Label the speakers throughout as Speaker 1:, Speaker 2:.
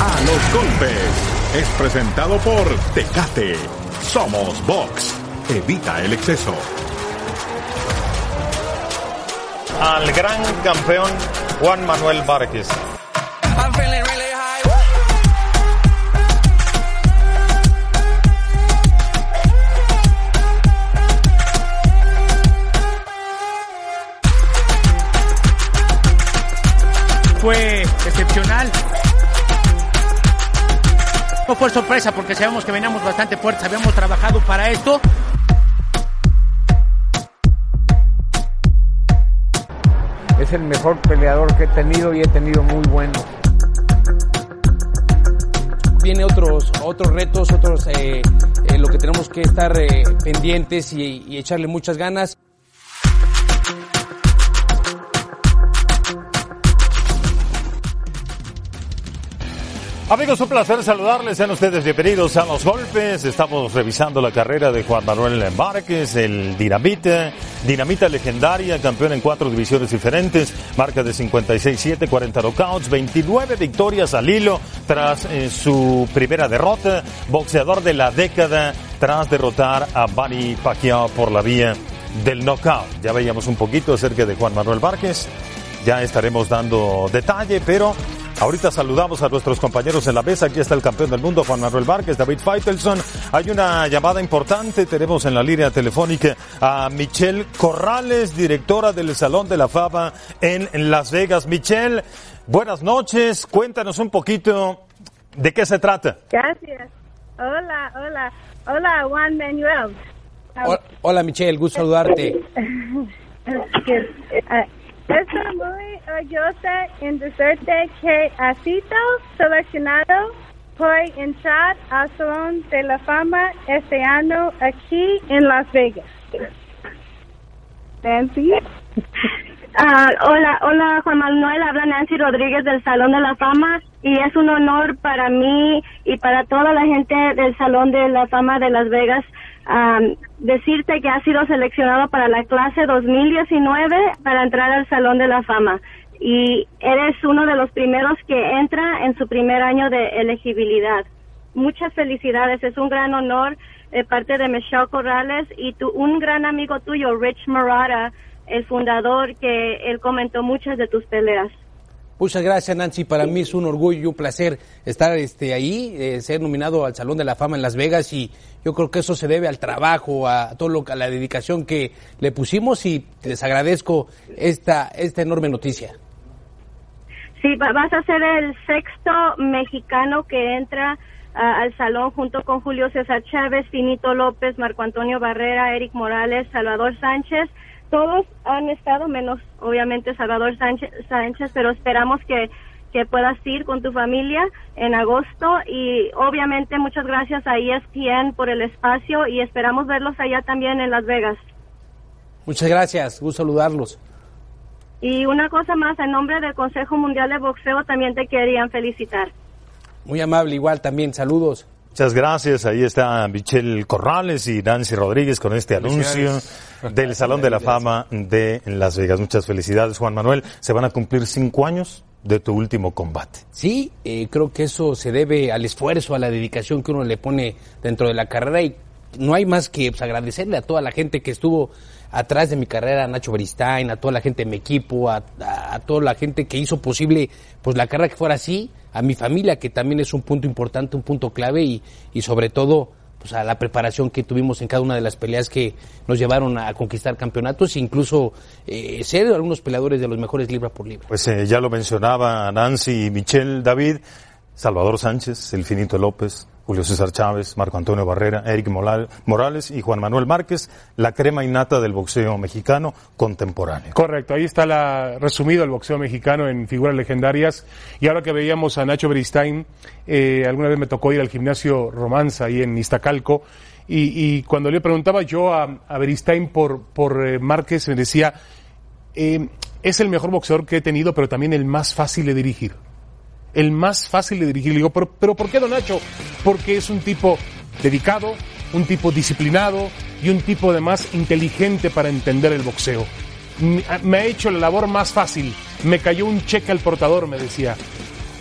Speaker 1: A los golpes es presentado por Tecate. Somos Box. Evita el exceso.
Speaker 2: Al gran campeón Juan Manuel Márquez.
Speaker 3: Fue excepcional. No fue sorpresa porque sabemos que veníamos bastante fuertes, habíamos trabajado para esto.
Speaker 4: Es el mejor peleador que he tenido y he tenido muy bueno.
Speaker 5: Viene otros, otros retos, otros eh, eh, lo que tenemos que estar eh, pendientes y, y echarle muchas ganas.
Speaker 2: Amigos, un placer saludarles. Sean ustedes bienvenidos a Los Golpes. Estamos revisando la carrera de Juan Manuel Márquez, el Dinamita. Dinamita legendaria, campeón en cuatro divisiones diferentes. Marca de 56-7, 40 knockouts, 29 victorias al hilo tras eh, su primera derrota. Boxeador de la década tras derrotar a Manny Pacquiao por la vía del knockout. Ya veíamos un poquito acerca de Juan Manuel Márquez. Ya estaremos dando detalle, pero Ahorita saludamos a nuestros compañeros en la mesa. Aquí está el campeón del mundo, Juan Manuel Márquez, David Feitelson. Hay una llamada importante. Tenemos en la línea telefónica a Michelle Corrales, directora del Salón de la Fama en Las Vegas. Michelle, buenas noches. Cuéntanos un poquito de qué se trata.
Speaker 6: Gracias. Hola, hola. Hola, Juan Manuel.
Speaker 5: Hola, hola Michelle, gusto saludarte.
Speaker 6: Estoy muy orgullosa en decirte que ha sido seleccionado por entrar al Salón de la Fama este año aquí en Las Vegas. Nancy.
Speaker 7: Ah, hola, hola Juan Manuel, habla Nancy Rodríguez del Salón de la Fama y es un honor para mí y para toda la gente del Salón de la Fama de Las Vegas um, decirte que has sido seleccionado para la clase 2019 para entrar al Salón de la Fama y eres uno de los primeros que entra en su primer año de elegibilidad. Muchas felicidades, es un gran honor de parte de Michelle Corrales y tu, un gran amigo tuyo, Rich Murata, el fundador, que él comentó muchas de tus peleas.
Speaker 5: Muchas gracias, Nancy. Para mí es un orgullo y un placer estar este, ahí, eh, ser nominado al Salón de la Fama en Las Vegas y yo creo que eso se debe al trabajo, a todo lo, a la dedicación que le pusimos y les agradezco esta, esta enorme noticia.
Speaker 7: Sí, va- vas a ser el sexto mexicano que entra al salón junto con Julio César Chávez, Finito López, Marco Antonio Barrera, Eric Morales, Salvador Sánchez. Todos han estado, menos obviamente Salvador Sánchez, Sánchez pero esperamos que, que puedas ir con tu familia en agosto y obviamente muchas gracias a ESPN por el espacio y esperamos verlos allá también en Las Vegas.
Speaker 5: Muchas gracias, gusto saludarlos.
Speaker 7: Y una cosa más, en nombre del Consejo Mundial de Boxeo también te querían felicitar.
Speaker 5: Muy amable, igual también, saludos.
Speaker 2: Muchas gracias. Ahí está Michelle Corrales y Nancy Rodríguez con este anuncio del Salón de la Fama de Las Vegas. Muchas felicidades, Juan Manuel. Se van a cumplir cinco años de tu último combate.
Speaker 5: Sí, eh, creo que eso se debe al esfuerzo, a la dedicación que uno le pone dentro de la carrera y no hay más que pues, agradecerle a toda la gente que estuvo atrás de mi carrera, a Nacho Beristain, a toda la gente de mi equipo, a, toda la gente que hizo posible pues la carrera que fuera así, a mi familia que también es un punto importante, un punto clave y, y sobre todo pues a la preparación que tuvimos en cada una de las peleas que nos llevaron a conquistar campeonatos e incluso eh, ser algunos peleadores de los mejores libra por libra.
Speaker 2: Pues eh, ya lo mencionaba Nancy y Michelle David, Salvador Sánchez, El Finito López, Julio César Chávez, Marco Antonio Barrera, Eric Morales y Juan Manuel Márquez, la crema innata del boxeo mexicano contemporáneo.
Speaker 8: Correcto, ahí está la, resumido el boxeo mexicano en figuras legendarias. Y ahora que veíamos a Nacho Beristain, eh, alguna vez me tocó ir al gimnasio Romanza ahí en Iztacalco. Y, y cuando le preguntaba yo a, a Beristain por, por eh, Márquez, me decía, eh, es el mejor boxeador que he tenido, pero también el más fácil de dirigir. El más fácil de dirigir. Le digo, pero, pero ¿por qué, don Nacho? Porque es un tipo dedicado, un tipo disciplinado y un tipo además inteligente para entender el boxeo. Me- Me ha hecho la labor más fácil. Me cayó un cheque al portador, me decía.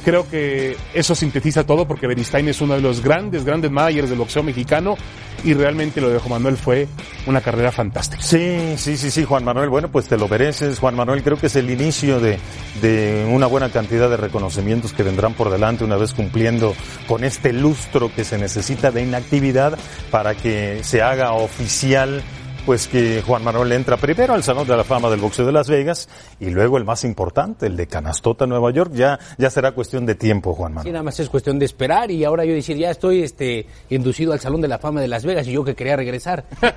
Speaker 8: Creo que eso sintetiza todo porque Beristain es uno de los grandes, grandes managers del boxeo mexicano y realmente lo de Juan Manuel fue una carrera fantástica.
Speaker 2: Sí, sí, sí, sí, Juan Manuel. Bueno, pues te lo mereces, Juan Manuel. Creo que es el inicio de, de una buena cantidad de reconocimientos que vendrán por delante una vez cumpliendo con este lustro que se necesita de inactividad para que se haga oficial pues que Juan Manuel entra primero al Salón de la Fama del Boxeo de Las Vegas y luego el más importante, el de Canastota, Nueva York. Ya, ya será cuestión de tiempo, Juan
Speaker 5: Sí,
Speaker 2: Manuel.
Speaker 5: nada más es cuestión de esperar y ahora yo decir, ya estoy este, inducido al Salón de la Fama de Las Vegas y yo que quería regresar.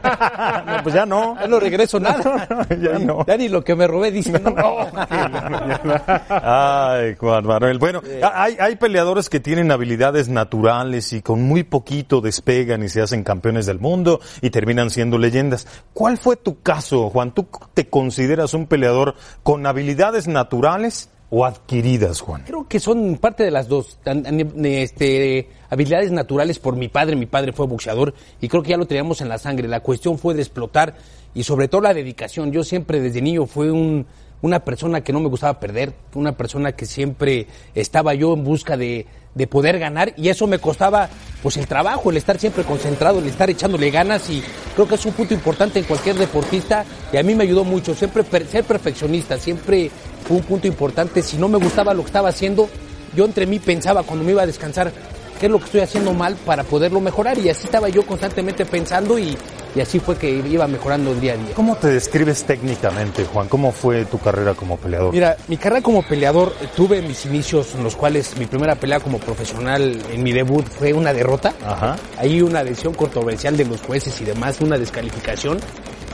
Speaker 2: No, pues ya no.
Speaker 5: Ya no regreso nada.
Speaker 2: Ya no.
Speaker 5: Ya ni lo que me robé, dice. No,
Speaker 2: Ay, Juan Manuel. Bueno, hay, hay peleadores que tienen habilidades naturales y con muy poquito despegan y se hacen campeones del mundo y terminan siendo leyendas. ¿Cuál fue tu caso, Juan? ¿Tú te consideras un peleador con habilidades naturales o adquiridas, Juan?
Speaker 5: Creo que son parte de las dos. Este, habilidades naturales por mi padre. Mi padre fue boxeador y creo que ya lo teníamos en la sangre. La cuestión fue de explotar y sobre todo la dedicación. Yo siempre desde niño fui un, una persona que no me gustaba perder, una persona que siempre estaba yo en busca de, de poder ganar y eso me costaba pues el trabajo, el estar siempre concentrado, el estar echándole ganas y creo que es un punto importante en cualquier deportista y a mí me ayudó mucho, siempre ser perfeccionista, siempre fue un punto importante, si no me gustaba lo que estaba haciendo, yo entre mí pensaba cuando me iba a descansar, qué es lo que estoy haciendo mal para poderlo mejorar y así estaba yo constantemente pensando y, y así fue que iba mejorando el día a día.
Speaker 2: ¿Cómo te describes técnicamente, Juan? ¿Cómo fue tu carrera como peleador?
Speaker 5: Mira, mi carrera como peleador, eh, tuve mis inicios en los cuales mi primera pelea como profesional en mi debut fue una derrota.
Speaker 2: Ajá.
Speaker 5: Hay una decisión controversial de los jueces y demás, una descalificación,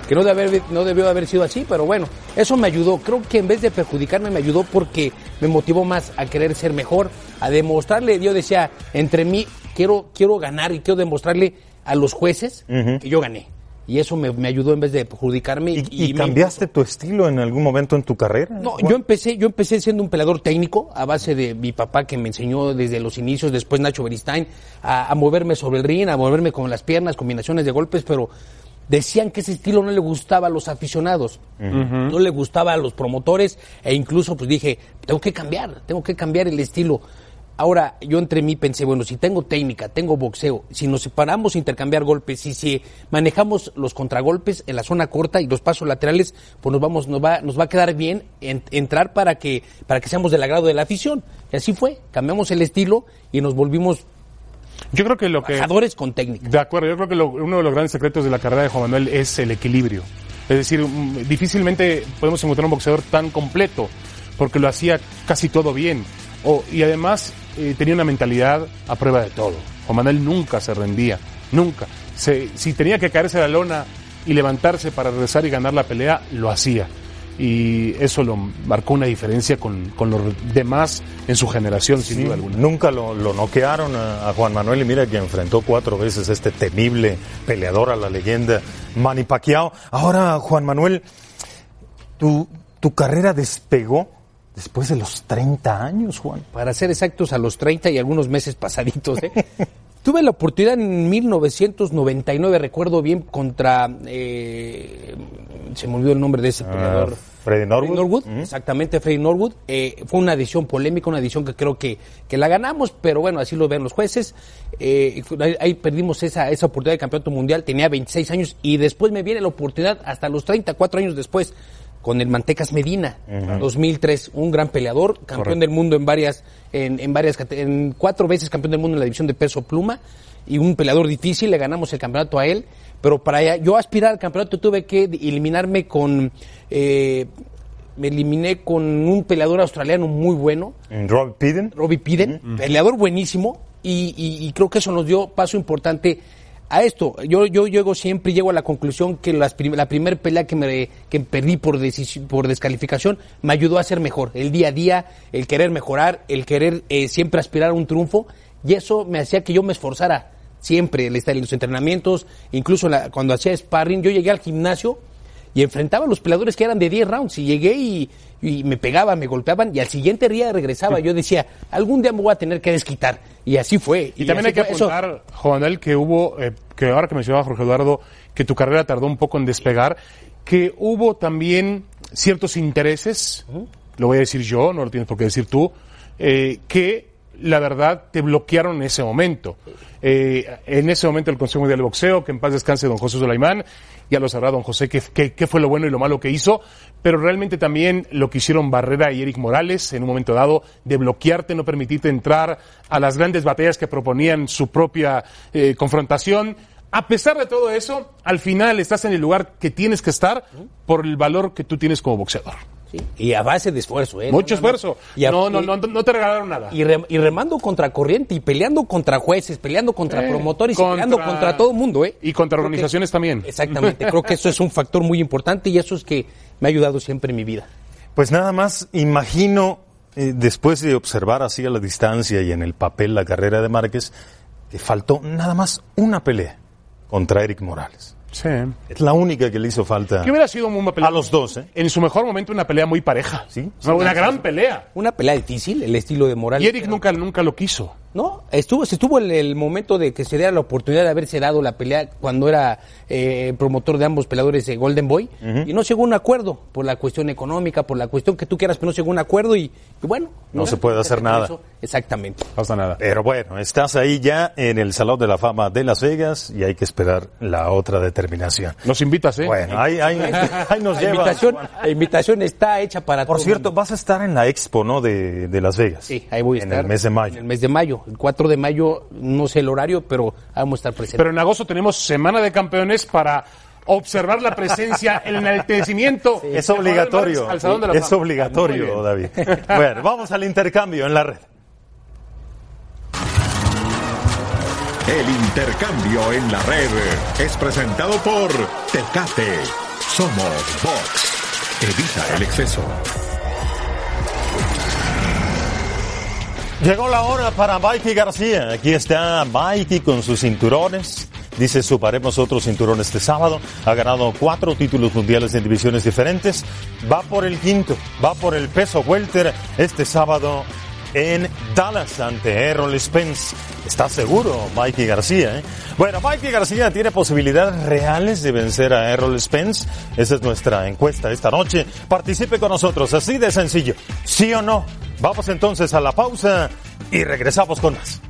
Speaker 5: que no, debe haber- no debió haber sido así, pero bueno, eso me ayudó. Creo que en vez de perjudicarme, me ayudó porque me motivó más a querer ser mejor, a demostrarle, yo decía, entre mí, quiero, quiero ganar y quiero demostrarle a los jueces que yo gané. Y eso me, me ayudó en vez de perjudicarme.
Speaker 2: ¿Y, cambiaste tu estilo en algún momento en tu carrera?
Speaker 5: no, yo empecé, yo empecé siendo un peleador técnico a base de mi papá que me enseñó desde los inicios, después Nacho Beristain, a, a moverme sobre el ring, a moverme con las piernas, combinaciones de golpes, pero decían que ese estilo no le gustaba a los aficionados, no le gustaba a los promotores e incluso pues dije, tengo que cambiar, tengo que cambiar el estilo. Ahora, yo entre mí pensé, bueno, si tengo técnica, tengo boxeo, si nos separamos a intercambiar golpes y si manejamos los contragolpes en la zona corta y los pasos laterales, pues nos vamos, nos va, nos va a quedar bien en- entrar para que, para que seamos del agrado de la afición. Y así fue, cambiamos el estilo y nos volvimos
Speaker 8: Yo creo que lo que...
Speaker 5: con técnica.
Speaker 8: De acuerdo, yo creo que lo- uno de los grandes secretos de la carrera de Juan Manuel es el equilibrio. Es decir, mm, difícilmente podemos encontrar un boxeador tan completo, porque lo hacía casi todo bien. O- y además eh, tenía una mentalidad a prueba de todo. Juan Manuel nunca se rendía, nunca. Se- si tenía que caerse la lona y levantarse para regresar y ganar la pelea, lo hacía. Y eso lo marcó una diferencia con, con los demás en su generación, sin
Speaker 2: Sí,
Speaker 8: duda alguna.
Speaker 2: Nunca lo, lo noquearon a, a Juan Manuel y mira que enfrentó cuatro veces a este temible peleador a la leyenda Manny Pacquiao. Ahora, Juan Manuel, tu, tu carrera despegó después de los 30 años, Juan.
Speaker 5: para ser exactos, a los 30 y algunos meses pasaditos. ¿eh? Tuve la oportunidad en 1999, recuerdo bien, contra. eh, se me olvidó el nombre de ese peleador.
Speaker 2: Ah, Freddy Norwood.
Speaker 5: Exactamente, Freddy Norwood. Eh, fue una edición polémica, una edición que creo que, que la ganamos, pero bueno, así lo ven los jueces. Eh, ahí, ahí perdimos esa, esa oportunidad de campeonato mundial, tenía 26 años y después me viene la oportunidad hasta los 34 años después con el Mantecas Medina, 2003, un gran peleador, campeón
Speaker 8: Correcto.
Speaker 5: del mundo en varias, en, en varias, en cuatro veces campeón del mundo en la división de peso pluma y un peleador difícil, le ganamos el campeonato a él, pero para yo aspirar al campeonato tuve que eliminarme con, eh, me eliminé con un peleador australiano muy bueno,
Speaker 2: En Rob Piden.
Speaker 5: Robbie Piden, peleador buenísimo, y, y- y creo que eso nos dio paso importante a esto. Yo, yo llego siempre, llego a la conclusión que las prim- la primera pelea que, me, que perdí por, por descalificación me ayudó a ser mejor. El día a día, el querer mejorar, el querer eh, siempre aspirar a un triunfo, y eso me hacía que yo me esforzara siempre, en los entrenamientos, incluso la- cuando hacía sparring, yo llegué al gimnasio y enfrentaba a los peleadores que eran de 10 rounds y llegué y, y me pegaban, me golpeaban y al siguiente día regresaba. Yo decía, algún día me voy a tener que desquitar. Y así fue.
Speaker 8: Y, también hay que.
Speaker 5: Eso-
Speaker 8: apuntar, Manuel, que hubo, eh, que ahora que mencionaba Jorge Eduardo, que tu carrera tardó un poco en despegar, que hubo también ciertos intereses, lo voy a decir yo, no lo tienes por qué decir tú, eh, que la verdad te bloquearon en ese momento. Eh, en ese momento el Consejo Mundial de Boxeo, que en paz descanse don José Sulaimán, ya lo sabrá don José qué, fue lo bueno y lo malo que hizo, pero realmente también lo que hicieron Barrera y Eric Morales en un momento dado, de bloquearte, no permitirte entrar a las grandes batallas que proponían su propia eh, confrontación. A pesar de todo eso, al final estás en el lugar que tienes que estar por el valor que tú tienes como boxeador.
Speaker 5: Sí, Y a base de esfuerzo, ¿eh?
Speaker 8: Mucho
Speaker 5: No,
Speaker 8: esfuerzo.
Speaker 5: Y a-
Speaker 8: no, no, no, no te regalaron nada.
Speaker 5: Y, rem- y remando contra corriente y peleando contra jueces, peleando contra
Speaker 8: Eh,
Speaker 5: promotores y peleando contra todo el mundo, ¿eh?
Speaker 8: Y contra
Speaker 5: Creo que-
Speaker 8: organizaciones también.
Speaker 5: Exactamente, creo que eso es un factor muy importante y eso es que me ha ayudado siempre en mi vida.
Speaker 2: Pues nada más, imagino, eh, después de observar así a la distancia y en el papel la carrera de Márquez, que faltó nada más una pelea contra Eric Morales.
Speaker 8: Sí.
Speaker 2: Es la única que le hizo falta
Speaker 8: Que hubiera sido una pelea.
Speaker 2: a los dos, ¿eh?
Speaker 8: En su mejor momento, una pelea muy pareja.
Speaker 2: Sí.
Speaker 8: Una, gran pelea.
Speaker 5: Una pelea difícil, el estilo de Morales.
Speaker 8: Y Eric
Speaker 5: pero-
Speaker 8: nunca, nunca lo quiso.
Speaker 5: No, estuvo, se estuvo el, el momento de que se diera la oportunidad de haberse dado la pelea cuando era eh, promotor de ambos peleadores de Golden Boy y no llegó a un acuerdo por la cuestión económica, por la cuestión que tú quieras, pero no llegó a un acuerdo y, y bueno.
Speaker 2: No se puede hacer nada.
Speaker 5: eso, Exactamente.
Speaker 8: No pasa nada.
Speaker 2: Pero bueno, estás ahí ya en el Salón de la Fama de Las Vegas y hay que esperar la otra determinación.
Speaker 8: Nos invitas, ¿eh?
Speaker 2: Bueno, ahí, ahí, ahí nos
Speaker 5: La
Speaker 2: lleva.
Speaker 5: invitación, la invitación está hecha para
Speaker 2: Por
Speaker 5: todo
Speaker 2: cierto,
Speaker 5: mundo.
Speaker 2: vas a estar en la Expo, ¿no? De, de Las Vegas.
Speaker 5: Sí, ahí voy a
Speaker 2: en
Speaker 5: estar.
Speaker 2: el mes de mayo.
Speaker 5: En el mes de mayo. El 4 de mayo, no sé el horario, pero vamos a estar presentes.
Speaker 8: Pero en agosto tenemos Semana de Campeones para observar la presencia, el enaltecimiento.
Speaker 2: Es obligatorio.
Speaker 8: Al Salón de la
Speaker 2: Es obligatorio. David. Bueno, vamos al intercambio en la red.
Speaker 1: El intercambio en la red es presentado por Tecate. Somos Box. Evita el exceso.
Speaker 2: Llegó la hora para Mikey García. Aquí está Mikey con sus cinturones. Dice, suparemos otros cinturones este sábado. Ha ganado cuatro títulos mundiales en divisiones diferentes. Va por el quinto. Va por el peso welter este sábado en Dallas ante Errol Spence. ¿Está seguro Mikey García? eh? Bueno, Mikey García tiene posibilidades reales de vencer a Errol Spence. Esa es nuestra encuesta esta noche. Participe con nosotros, así de sencillo. ¿Sí o no? Vamos entonces a la pausa y regresamos con más.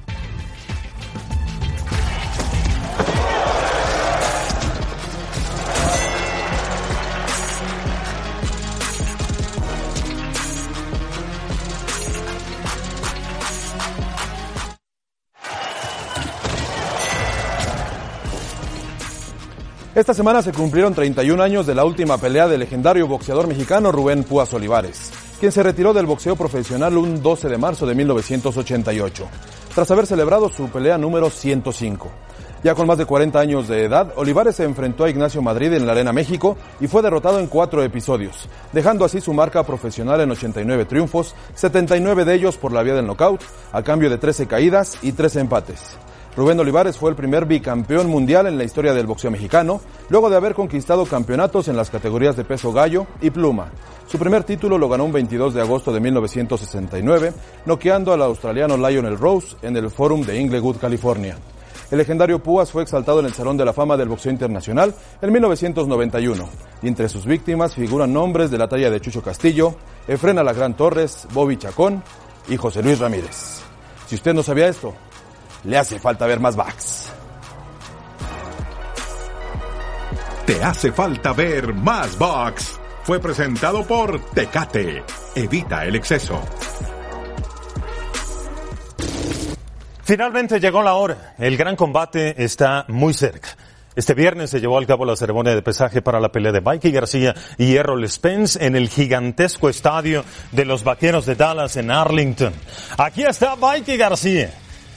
Speaker 9: Esta semana se cumplieron 31 años de la última pelea del legendario boxeador mexicano Rubén Púas Olivares, quien se retiró del boxeo profesional un 12 de marzo de 1988, tras haber celebrado su pelea número 105. Ya con más de 40 años de edad, Olivares se enfrentó a Ignacio Madrid en la Arena México y fue derrotado en cuatro episodios, dejando así su marca profesional en 89 triunfos, 79 de ellos por la vía del knockout, a cambio de 13 caídas y 13 empates. Rubén Olivares fue el primer bicampeón mundial en la historia del boxeo mexicano, luego de haber conquistado campeonatos en las categorías de peso gallo y pluma. Su primer título lo ganó un 22 de agosto de 1969, noqueando al australiano Lionel Rose en el Forum de Inglewood, California. El legendario Púas fue exaltado en el Salón de la Fama del Boxeo Internacional en 1991, y entre sus víctimas figuran nombres de la talla de Chucho Castillo, Efren Alagrán Torres, Bobby Chacón y José Luis Ramírez. Si usted no sabía esto, le hace falta ver más backs.
Speaker 1: Te hace falta ver más Box. Fue presentado por Tecate. Evita el exceso.
Speaker 2: Finalmente llegó la hora. El gran combate está muy cerca. Este viernes se llevó a cabo la ceremonia de pesaje para la pelea de Mikey García y Errol Spence en el gigantesco estadio de los Vaqueros de Dallas en Arlington. Aquí está Mikey García,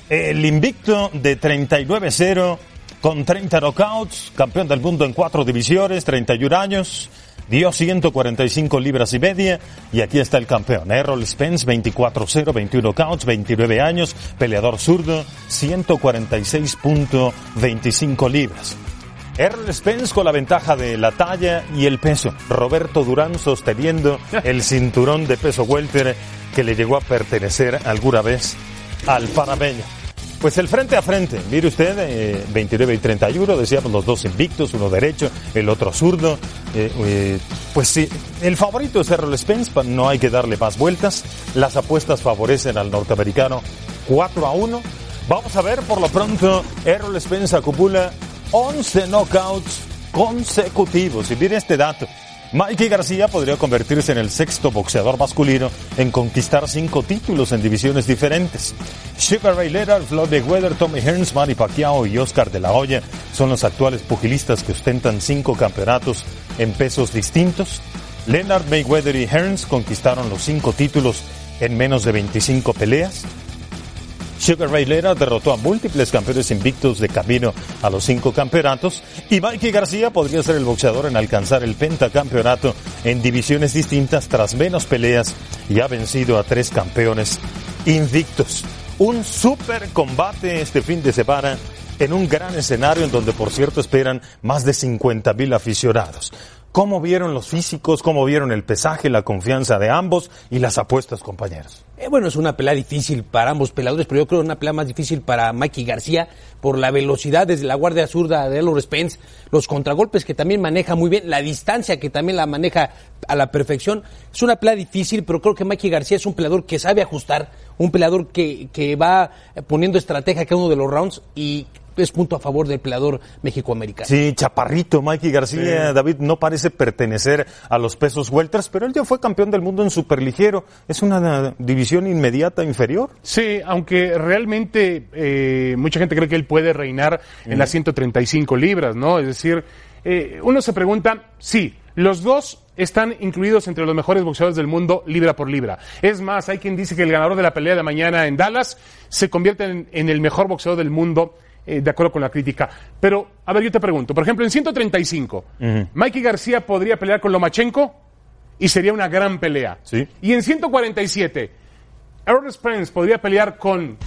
Speaker 2: el invicto de 39-0 con 30 knockouts, campeón del mundo en cuatro divisiones, 31 años, dio 145 libras y media y aquí está el campeón, Errol Spence, 24-0, 21 knockouts, 29 años, peleador zurdo, 146.25 libras. Errol Spence con la ventaja de la talla y el peso. Roberto Durán sosteniendo el cinturón de peso welter que le llegó a pertenecer alguna vez al panameño. Pues el frente a frente, mire usted, eh, 29 y 31, decíamos los dos invictos, uno derecho, el otro zurdo. Eh, eh, pues sí, el favorito es Errol Spence, no hay que darle más vueltas. Las apuestas favorecen al norteamericano 4 a 1. Vamos a ver, por lo pronto, Errol Spence acumula 11 knockouts consecutivos. Y mire este dato. Mikey García podría convertirse en el sexto boxeador masculino en conquistar cinco títulos en divisiones diferentes. Sugar Ray Leonard, Floyd Mayweather, Tommy Hearns, Manny Pacquiao y Oscar de la Hoya son los actuales pugilistas que ostentan cinco campeonatos en pesos distintos. Leonard, Mayweather y Hearns conquistaron los cinco títulos en menos de 25 peleas. Sugar Ray Leonard derrotó a múltiples campeones invictos de camino a los cinco campeonatos y Mikey García podría ser el boxeador en alcanzar el pentacampeonato en divisiones distintas tras menos peleas y ha vencido a tres campeones invictos. Un super combate este fin de semana en un gran escenario en donde por cierto esperan más de 50 mil aficionados. ¿Cómo vieron los físicos? ¿Cómo vieron el pesaje, la confianza de ambos y las apuestas, compañeros?
Speaker 5: Eh, bueno, es una pelea difícil para ambos peleadores, pero yo creo una pelea más difícil para Mikey García por la velocidad desde la guardia zurda de Elor Spence, los contragolpes que también maneja muy bien, la distancia que también la maneja a la perfección. Es una pelea difícil, pero creo que Mikey García es un peleador que sabe ajustar, un peleador que, que va poniendo estrategia cada uno de los rounds y es punto a favor del peleador mexicoamericano.
Speaker 2: Sí, chaparrito, Mikey García, David, no parece pertenecer a los pesos welters, pero él ya fue campeón del mundo en superligero. Es una división inmediata inferior.
Speaker 8: Sí, aunque realmente eh, mucha gente cree que él puede reinar en las 135 libras, ¿no? Es decir, eh, uno se pregunta, sí, los dos están incluidos entre los mejores boxeadores del mundo libra por libra. Es más, hay quien dice que el ganador de la pelea de mañana en Dallas se convierte en, en el mejor boxeador del mundo. Eh, de acuerdo con la crítica. Pero, a ver, yo te pregunto, por ejemplo, en 135, Mikey García podría pelear con Lomachenko y sería una gran pelea.
Speaker 2: Sí.
Speaker 8: Y en 147, Errol Spence podría pelear con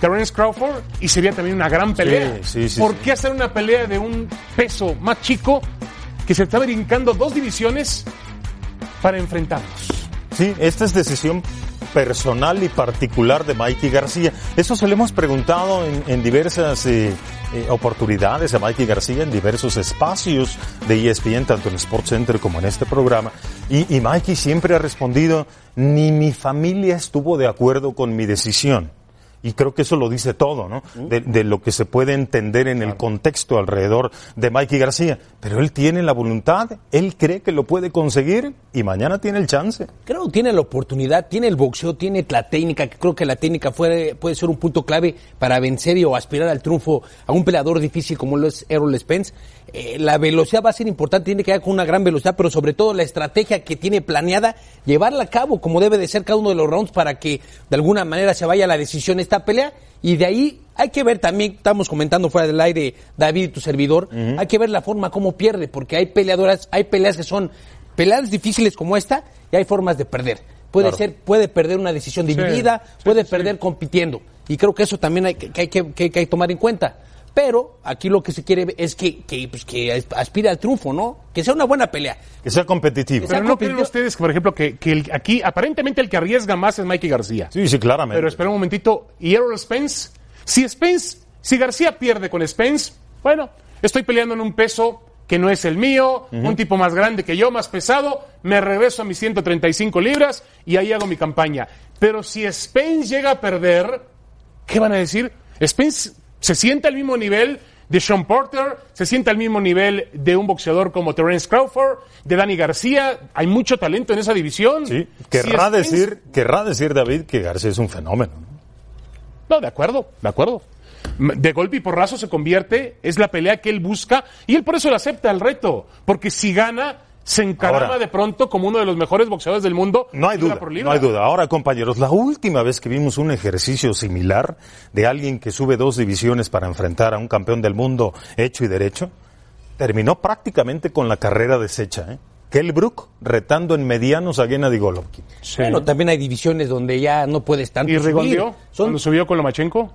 Speaker 8: Terence Crawford y sería también una gran pelea.
Speaker 2: sí, sí,
Speaker 8: ¿Por qué hacer una pelea de un peso más chico que se está brincando dos divisiones para enfrentarnos?
Speaker 2: Sí, esta es decisión personal y particular de Mikey García. Eso se lo hemos preguntado en, diversas eh, eh, oportunidades a Mikey García, en diversos espacios de ESPN, tanto en Sports Center como en este programa. Y, y Mikey siempre ha respondido, ni mi familia estuvo de acuerdo con mi decisión. Y creo que eso lo dice todo, ¿no? De, de lo que se puede entender en el contexto alrededor de Mikey García. Pero él tiene la voluntad, él cree que lo puede conseguir y mañana tiene el chance.
Speaker 5: Creo que tiene la oportunidad, tiene el boxeo, tiene la técnica, que creo que la técnica puede, puede ser un punto clave para vencer y o aspirar al triunfo a un peleador difícil como lo es Errol Spence. Eh, la velocidad va a ser importante, tiene que ir con una gran velocidad, pero sobre todo la estrategia que tiene planeada, llevarla a cabo como debe de ser cada uno de los rounds para que de alguna manera se vaya a la decisión esta pelea. Y de ahí hay que ver también, estamos comentando fuera del aire, David y tu servidor, hay que ver la forma como pierde, porque hay peleadoras, hay peleas que son peleas difíciles como esta y hay formas de perder. Puede
Speaker 2: Claro.
Speaker 5: ser, puede perder una decisión dividida,
Speaker 8: sí,
Speaker 5: puede
Speaker 8: sí.
Speaker 5: perder compitiendo. Y creo que eso también hay que, que hay que, que- que hay que tomar en cuenta. Pero aquí lo que se quiere es que, que, pues, que aspire al triunfo, ¿no? Que sea una buena pelea.
Speaker 2: Que sea competitivo.
Speaker 5: sea
Speaker 8: Pero no creen
Speaker 5: competitivo.
Speaker 8: ustedes que, por ejemplo, que, que el- aquí aparentemente el que arriesga más es Mikey García.
Speaker 2: Sí, sí, claramente.
Speaker 8: Pero espera un momentito. ¿Y Errol Spence? Si Spence, si García pierde con Spence, bueno, estoy peleando en un peso que no es el mío, un tipo más grande que yo, más pesado, me regreso a mis 135 libras y ahí hago mi campaña. Pero si Spence llega a perder, ¿qué van a decir? Spence se siente al mismo nivel de Sean Porter, se siente al mismo nivel de un boxeador como Terence Crawford, de Danny García. Hay mucho talento en esa división.
Speaker 2: Sí,
Speaker 8: Si
Speaker 2: querrá
Speaker 8: Spence-
Speaker 2: decir, querrá decir David que García es un fenómeno. ¿no?
Speaker 8: De acuerdo, de acuerdo. De golpe y porrazo se convierte, es la pelea que él busca y él por eso le acepta el reto, porque si gana, se encarama
Speaker 2: Ahora-
Speaker 8: de pronto como uno de los mejores boxeadores del mundo.
Speaker 2: No hay duda,
Speaker 8: por
Speaker 2: no hay duda. Ahora, compañeros, la última vez que vimos un ejercicio similar de alguien que sube dos divisiones para enfrentar a un campeón del mundo hecho y derecho, terminó prácticamente con la carrera deshecha. ¿eh? Kell Brook retando en medianos a Gennady Golovkin.
Speaker 8: Sí.
Speaker 5: Bueno, también hay divisiones donde ya no puedes tanto
Speaker 8: ¿Y?
Speaker 5: Son
Speaker 8: Cuando subió con Lomachenko.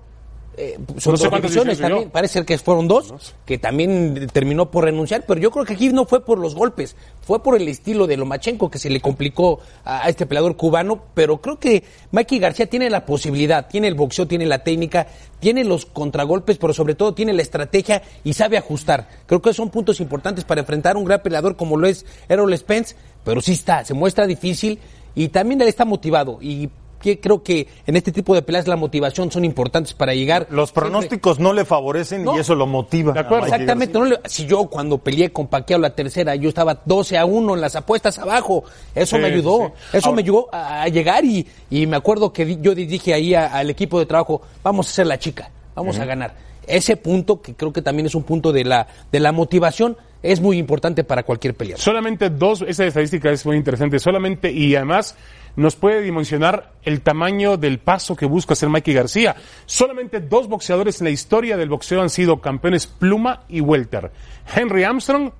Speaker 5: Eh,
Speaker 8: No sé
Speaker 5: también, parece ser que fueron dos, que también terminó por renunciar, pero yo creo que aquí no fue por los golpes, fue por el estilo de Lomachenko que se le complicó a, a este peleador cubano, pero creo que Mikey García tiene la posibilidad, tiene el boxeo, tiene la técnica, tiene los contragolpes, pero sobre todo tiene la estrategia y sabe ajustar. Creo que son puntos importantes para enfrentar a un gran peleador como lo es Errol Spence, pero sí está, se muestra difícil y también él está motivado y que creo que en este tipo de peleas la motivación son importantes para llegar.
Speaker 2: Los pronósticos no le favorecen
Speaker 5: No.
Speaker 2: y eso lo motiva.
Speaker 8: De acuerdo.
Speaker 5: Exactamente. no le- si yo cuando peleé con Paquiao la tercera, yo estaba 12 a 1 en las apuestas abajo. Eso
Speaker 8: Sí,
Speaker 5: me ayudó.
Speaker 8: sí.
Speaker 5: Eso
Speaker 8: Ahora-
Speaker 5: me ayudó a, a llegar y, y me acuerdo que di- yo dije ahí a- al equipo de trabajo, vamos a ser la chica, vamos a ganar. Ese punto, que creo que también es un punto de la, de la motivación, es muy importante para cualquier peleador.
Speaker 8: Solamente dos, esa estadística es muy interesante, solamente y además nos puede dimensionar el tamaño del paso que busca hacer Mikey García. Solamente dos boxeadores en la historia del boxeo han sido campeones pluma y welter. Henry Armstrong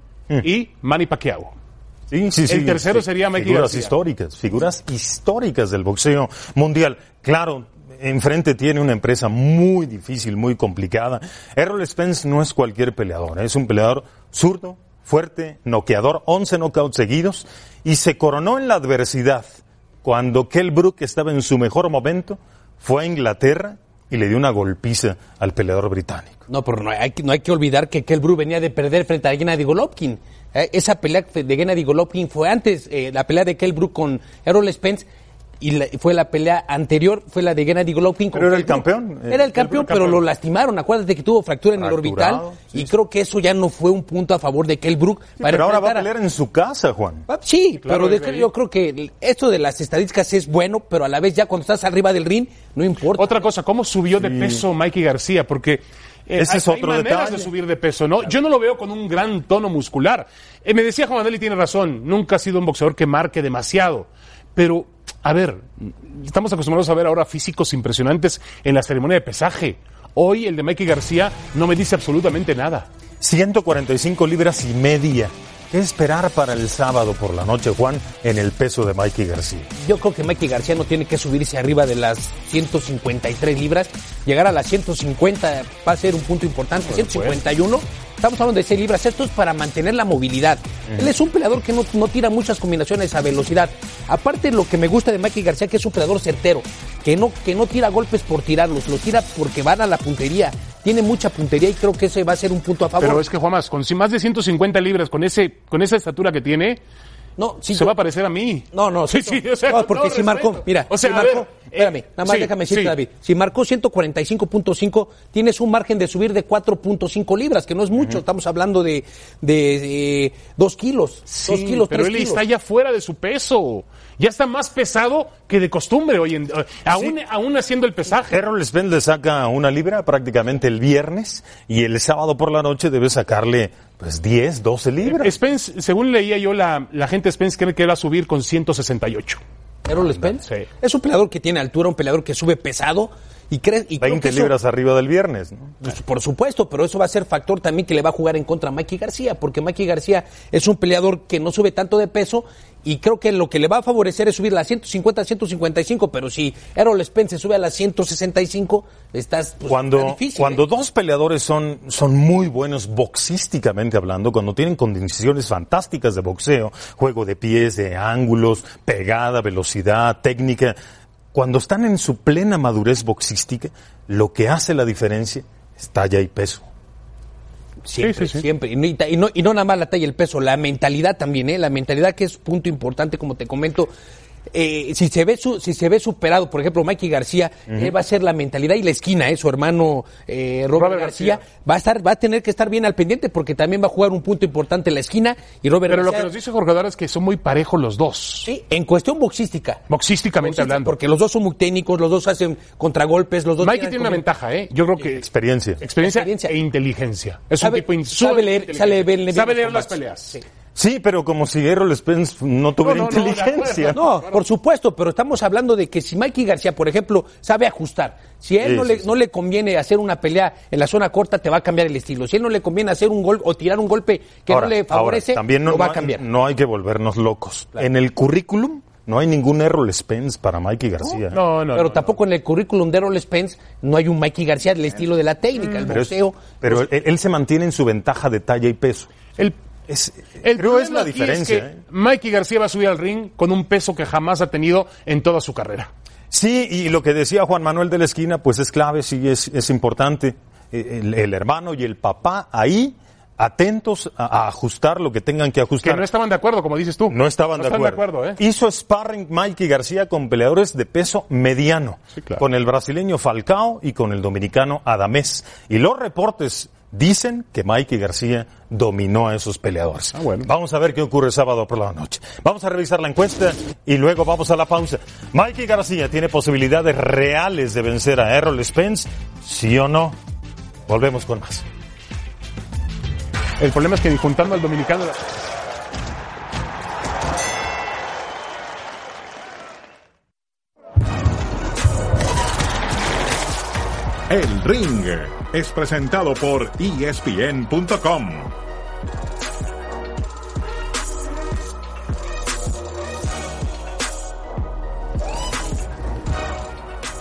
Speaker 8: y Manny Pacquiao.
Speaker 2: Sí, sí, sí,
Speaker 8: El tercero
Speaker 2: sí.
Speaker 8: sería Mikey
Speaker 2: Figuras
Speaker 8: García.
Speaker 2: históricas, figuras históricas del boxeo mundial. Claro, enfrente tiene una empresa muy difícil, muy complicada. Errol Spence no es cualquier peleador, ¿eh? es un peleador zurdo, fuerte, noqueador, 11 knockouts seguidos y se coronó en la adversidad cuando Kell Brook estaba en su mejor momento, fue a Inglaterra y le dio una golpiza al peleador británico.
Speaker 5: No, pero no hay, que- no hay que olvidar que Kell venía de perder frente a Gennady Golovkin. Eh, esa pelea de Gennady Golovkin fue antes, eh, la pelea de Kell con Errol Spence, y la- fue la pelea anterior, fue la de Gennady Golovkin.
Speaker 2: Pero era
Speaker 5: Kell
Speaker 2: el campeón, eh,
Speaker 5: Era el campeón,
Speaker 2: Brook
Speaker 5: pero
Speaker 2: campeón.
Speaker 5: lo lastimaron. Acuérdate que tuvo fractura en el orbital,
Speaker 2: sí,
Speaker 5: y
Speaker 2: sí.
Speaker 5: creo que eso ya no fue un punto a favor de Kell Brook.
Speaker 2: Pero ahora va a pelear en su casa, Juan.
Speaker 5: Ah, Sí,
Speaker 8: Claro,
Speaker 5: pero de- yo creo que esto de las estadísticas es bueno, pero a la vez ya cuando estás arriba del ring, no importa.
Speaker 8: Otra cosa, ¿cómo subió de peso Mikey García? Porque eh,
Speaker 2: Ese
Speaker 8: hay,
Speaker 2: es otro
Speaker 8: hay maneras
Speaker 2: detalle.
Speaker 8: de subir de peso, ¿no? Yo no lo veo con un gran tono muscular. Eh, me decía Juan Manuel y tiene razón, nunca ha sido un boxeador que marque demasiado. Pero, a ver, estamos acostumbrados a ver ahora físicos impresionantes en la ceremonia de pesaje. Hoy el de Mikey García no me dice absolutamente nada.
Speaker 2: 145 libras y media. ¿Qué esperar para el sábado por la noche, Juan, en el peso de Mikey García?
Speaker 5: Yo creo que Mikey García no tiene que subirse arriba de las 153 libras. Llegar a las 150 va a ser un punto importante. 151. Estamos hablando de 6 libras. Esto es para mantener la movilidad. Él es un peleador que no, no tira muchas combinaciones a velocidad. Aparte, lo que me gusta de Mikey García que es un peleador certero. Que no, que no tira golpes por tirarlos. Los tira porque van a la puntería. Tiene mucha puntería y creo que ese va a ser un punto a favor.
Speaker 8: Pero es que, Juan, más, con más de 150 libras, con ese con esa estatura que tiene,
Speaker 5: no, sí,
Speaker 8: se
Speaker 5: yo-
Speaker 8: va a parecer a mí.
Speaker 5: No, no,
Speaker 8: sí,
Speaker 5: sí,
Speaker 8: sí, o sea,
Speaker 5: no, porque si marcó, mira,
Speaker 8: o sea,
Speaker 5: si
Speaker 8: a
Speaker 5: marcó,
Speaker 8: ver, eh,
Speaker 5: espérame, nada más
Speaker 8: sí,
Speaker 5: déjame decirte,
Speaker 8: sí.
Speaker 5: David, si marcó 145.5, tienes un margen de subir de 4.5 libras, que no es mucho, estamos hablando de, de, eh, dos kilos,
Speaker 8: Sí,
Speaker 5: dos kilos,
Speaker 8: pero él
Speaker 5: kilos.
Speaker 8: está ya fuera de su peso. Ya está más pesado que de costumbre hoy en eh, aún, aún haciendo el pesaje.
Speaker 2: Errol Spence le saca una libra prácticamente el viernes y el sábado por la noche debe sacarle pues 10, 12 libras.
Speaker 8: Spence, según leía yo, la, la gente de Spence cree que va a subir con 168.
Speaker 5: Errol Spence
Speaker 8: Sí.
Speaker 5: es un peleador que tiene altura, un peleador que sube pesado y cree y creo
Speaker 2: 20
Speaker 5: que eso-
Speaker 2: libras arriba del viernes. ¿no?
Speaker 5: Pues, por supuesto, pero eso va a ser factor también que le va a jugar en contra a Mikey García, porque Mikey García es un peleador que no sube tanto de peso y creo que lo que le va a favorecer es subir las 150, a 155, pero si Errol Spence sube a las 165, estás pues,
Speaker 2: Cuando,
Speaker 5: está difícil.
Speaker 2: cuando
Speaker 5: ¿eh?
Speaker 2: dos peleadores son, son muy buenos boxísticamente hablando, cuando tienen condiciones fantásticas de boxeo, juego de pies, de ángulos, pegada, velocidad, técnica, cuando están en su plena madurez boxística, lo que hace la diferencia es talla y peso.
Speaker 5: Siempre,
Speaker 8: Sí, sí, sí.
Speaker 5: siempre. Y no, y no, y no nada más la talla y el peso, la mentalidad también, ¿eh? La mentalidad que es punto importante, como te comento. Eh, si se ve su, si se ve superado, por ejemplo, Mikey García, él va a ser la mentalidad y la esquina, ¿eh? su hermano eh, Robert,
Speaker 8: Robert
Speaker 5: García,
Speaker 8: García.
Speaker 5: va a estar, va a tener que estar bien al pendiente porque también va a jugar un punto importante en la esquina y Robert
Speaker 8: Pero lo
Speaker 5: García,
Speaker 8: que nos dice Jorge Adara es que son muy parejos los dos.
Speaker 5: sí, en cuestión boxística.
Speaker 8: Boxísticamente
Speaker 5: Boxística,
Speaker 8: hablando.
Speaker 5: Porque los dos son muy técnicos, los dos hacen contragolpes, los dos
Speaker 8: Mikey tiene una ventaja, ¿eh? Yo creo que
Speaker 2: Experiencia.
Speaker 8: experiencia,
Speaker 5: Experiencia.
Speaker 8: e inteligencia. Es
Speaker 5: Sabe-
Speaker 8: un tipo
Speaker 5: sabe leer- sabe ver- ver
Speaker 8: Sabe leer las peleas.
Speaker 5: Sí.
Speaker 2: Sí, pero como si Errol Spence no tuviera
Speaker 8: No, no, no,
Speaker 2: inteligencia.
Speaker 5: No, por supuesto, pero estamos hablando de que si Mikey García, por ejemplo, sabe ajustar, si a él
Speaker 2: Sí,
Speaker 5: no,
Speaker 2: sí,
Speaker 5: le,
Speaker 2: sí.
Speaker 5: no le conviene hacer una pelea en la zona corta, te va a cambiar el estilo. Si a él no le conviene hacer un gol o tirar un golpe que
Speaker 2: Ahora,
Speaker 5: no le
Speaker 2: ahora,
Speaker 5: favorece,
Speaker 2: también no,
Speaker 5: lo va a
Speaker 2: no-
Speaker 5: cambiar.
Speaker 2: no hay que volvernos locos. En el currículum no hay ningún Errol Spence para Mikey García.
Speaker 8: No, no.
Speaker 5: pero
Speaker 8: no,
Speaker 5: tampoco en el currículum de Errol Spence no hay un Mikey García del estilo de la técnica, el
Speaker 2: pero es- pero él, él se mantiene en su ventaja de talla y peso.
Speaker 8: El,
Speaker 2: Es,
Speaker 8: el
Speaker 2: creo es la diferencia.
Speaker 8: que
Speaker 2: ¿eh?
Speaker 8: Mikey García va a subir al ring con un peso que jamás ha tenido en toda su carrera.
Speaker 2: Sí, y lo que decía Juan Manuel de la esquina, pues es clave, sí, es, es importante. Eh, El, el hermano y el papá ahí, atentos a, a ajustar lo que tengan que ajustar.
Speaker 8: Que no estaban de acuerdo, como dices tú.
Speaker 2: No estaban de,
Speaker 8: están
Speaker 2: acuerdo.
Speaker 8: ¿eh?
Speaker 2: Hizo sparring Mikey García con peleadores de peso mediano,
Speaker 8: Sí, claro.
Speaker 2: con el brasileño Falcao y con el dominicano Adamés. Y los reportes dicen que Mikey García dominó a esos peleadores.
Speaker 8: Ah, bueno.
Speaker 2: Vamos a ver qué ocurre sábado por la noche. Vamos a revisar la encuesta y luego vamos a la pausa. Mikey García tiene posibilidades reales de vencer a Errol Spence, sí o no. Volvemos con más.
Speaker 8: El problema es que juntando al dominicano.
Speaker 1: El Ring es presentado por ESPN.com.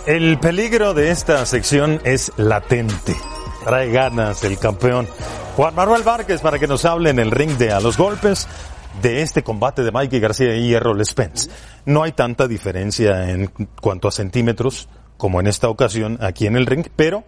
Speaker 2: El peligro de esta sección es latente. Trae ganas el campeón. Juan Manuel Várquez para que nos hable en el ring de a los golpes de este combate de Mikey García y Errol Spence. No hay tanta diferencia en cuanto a centímetros como en esta ocasión aquí en el ring, pero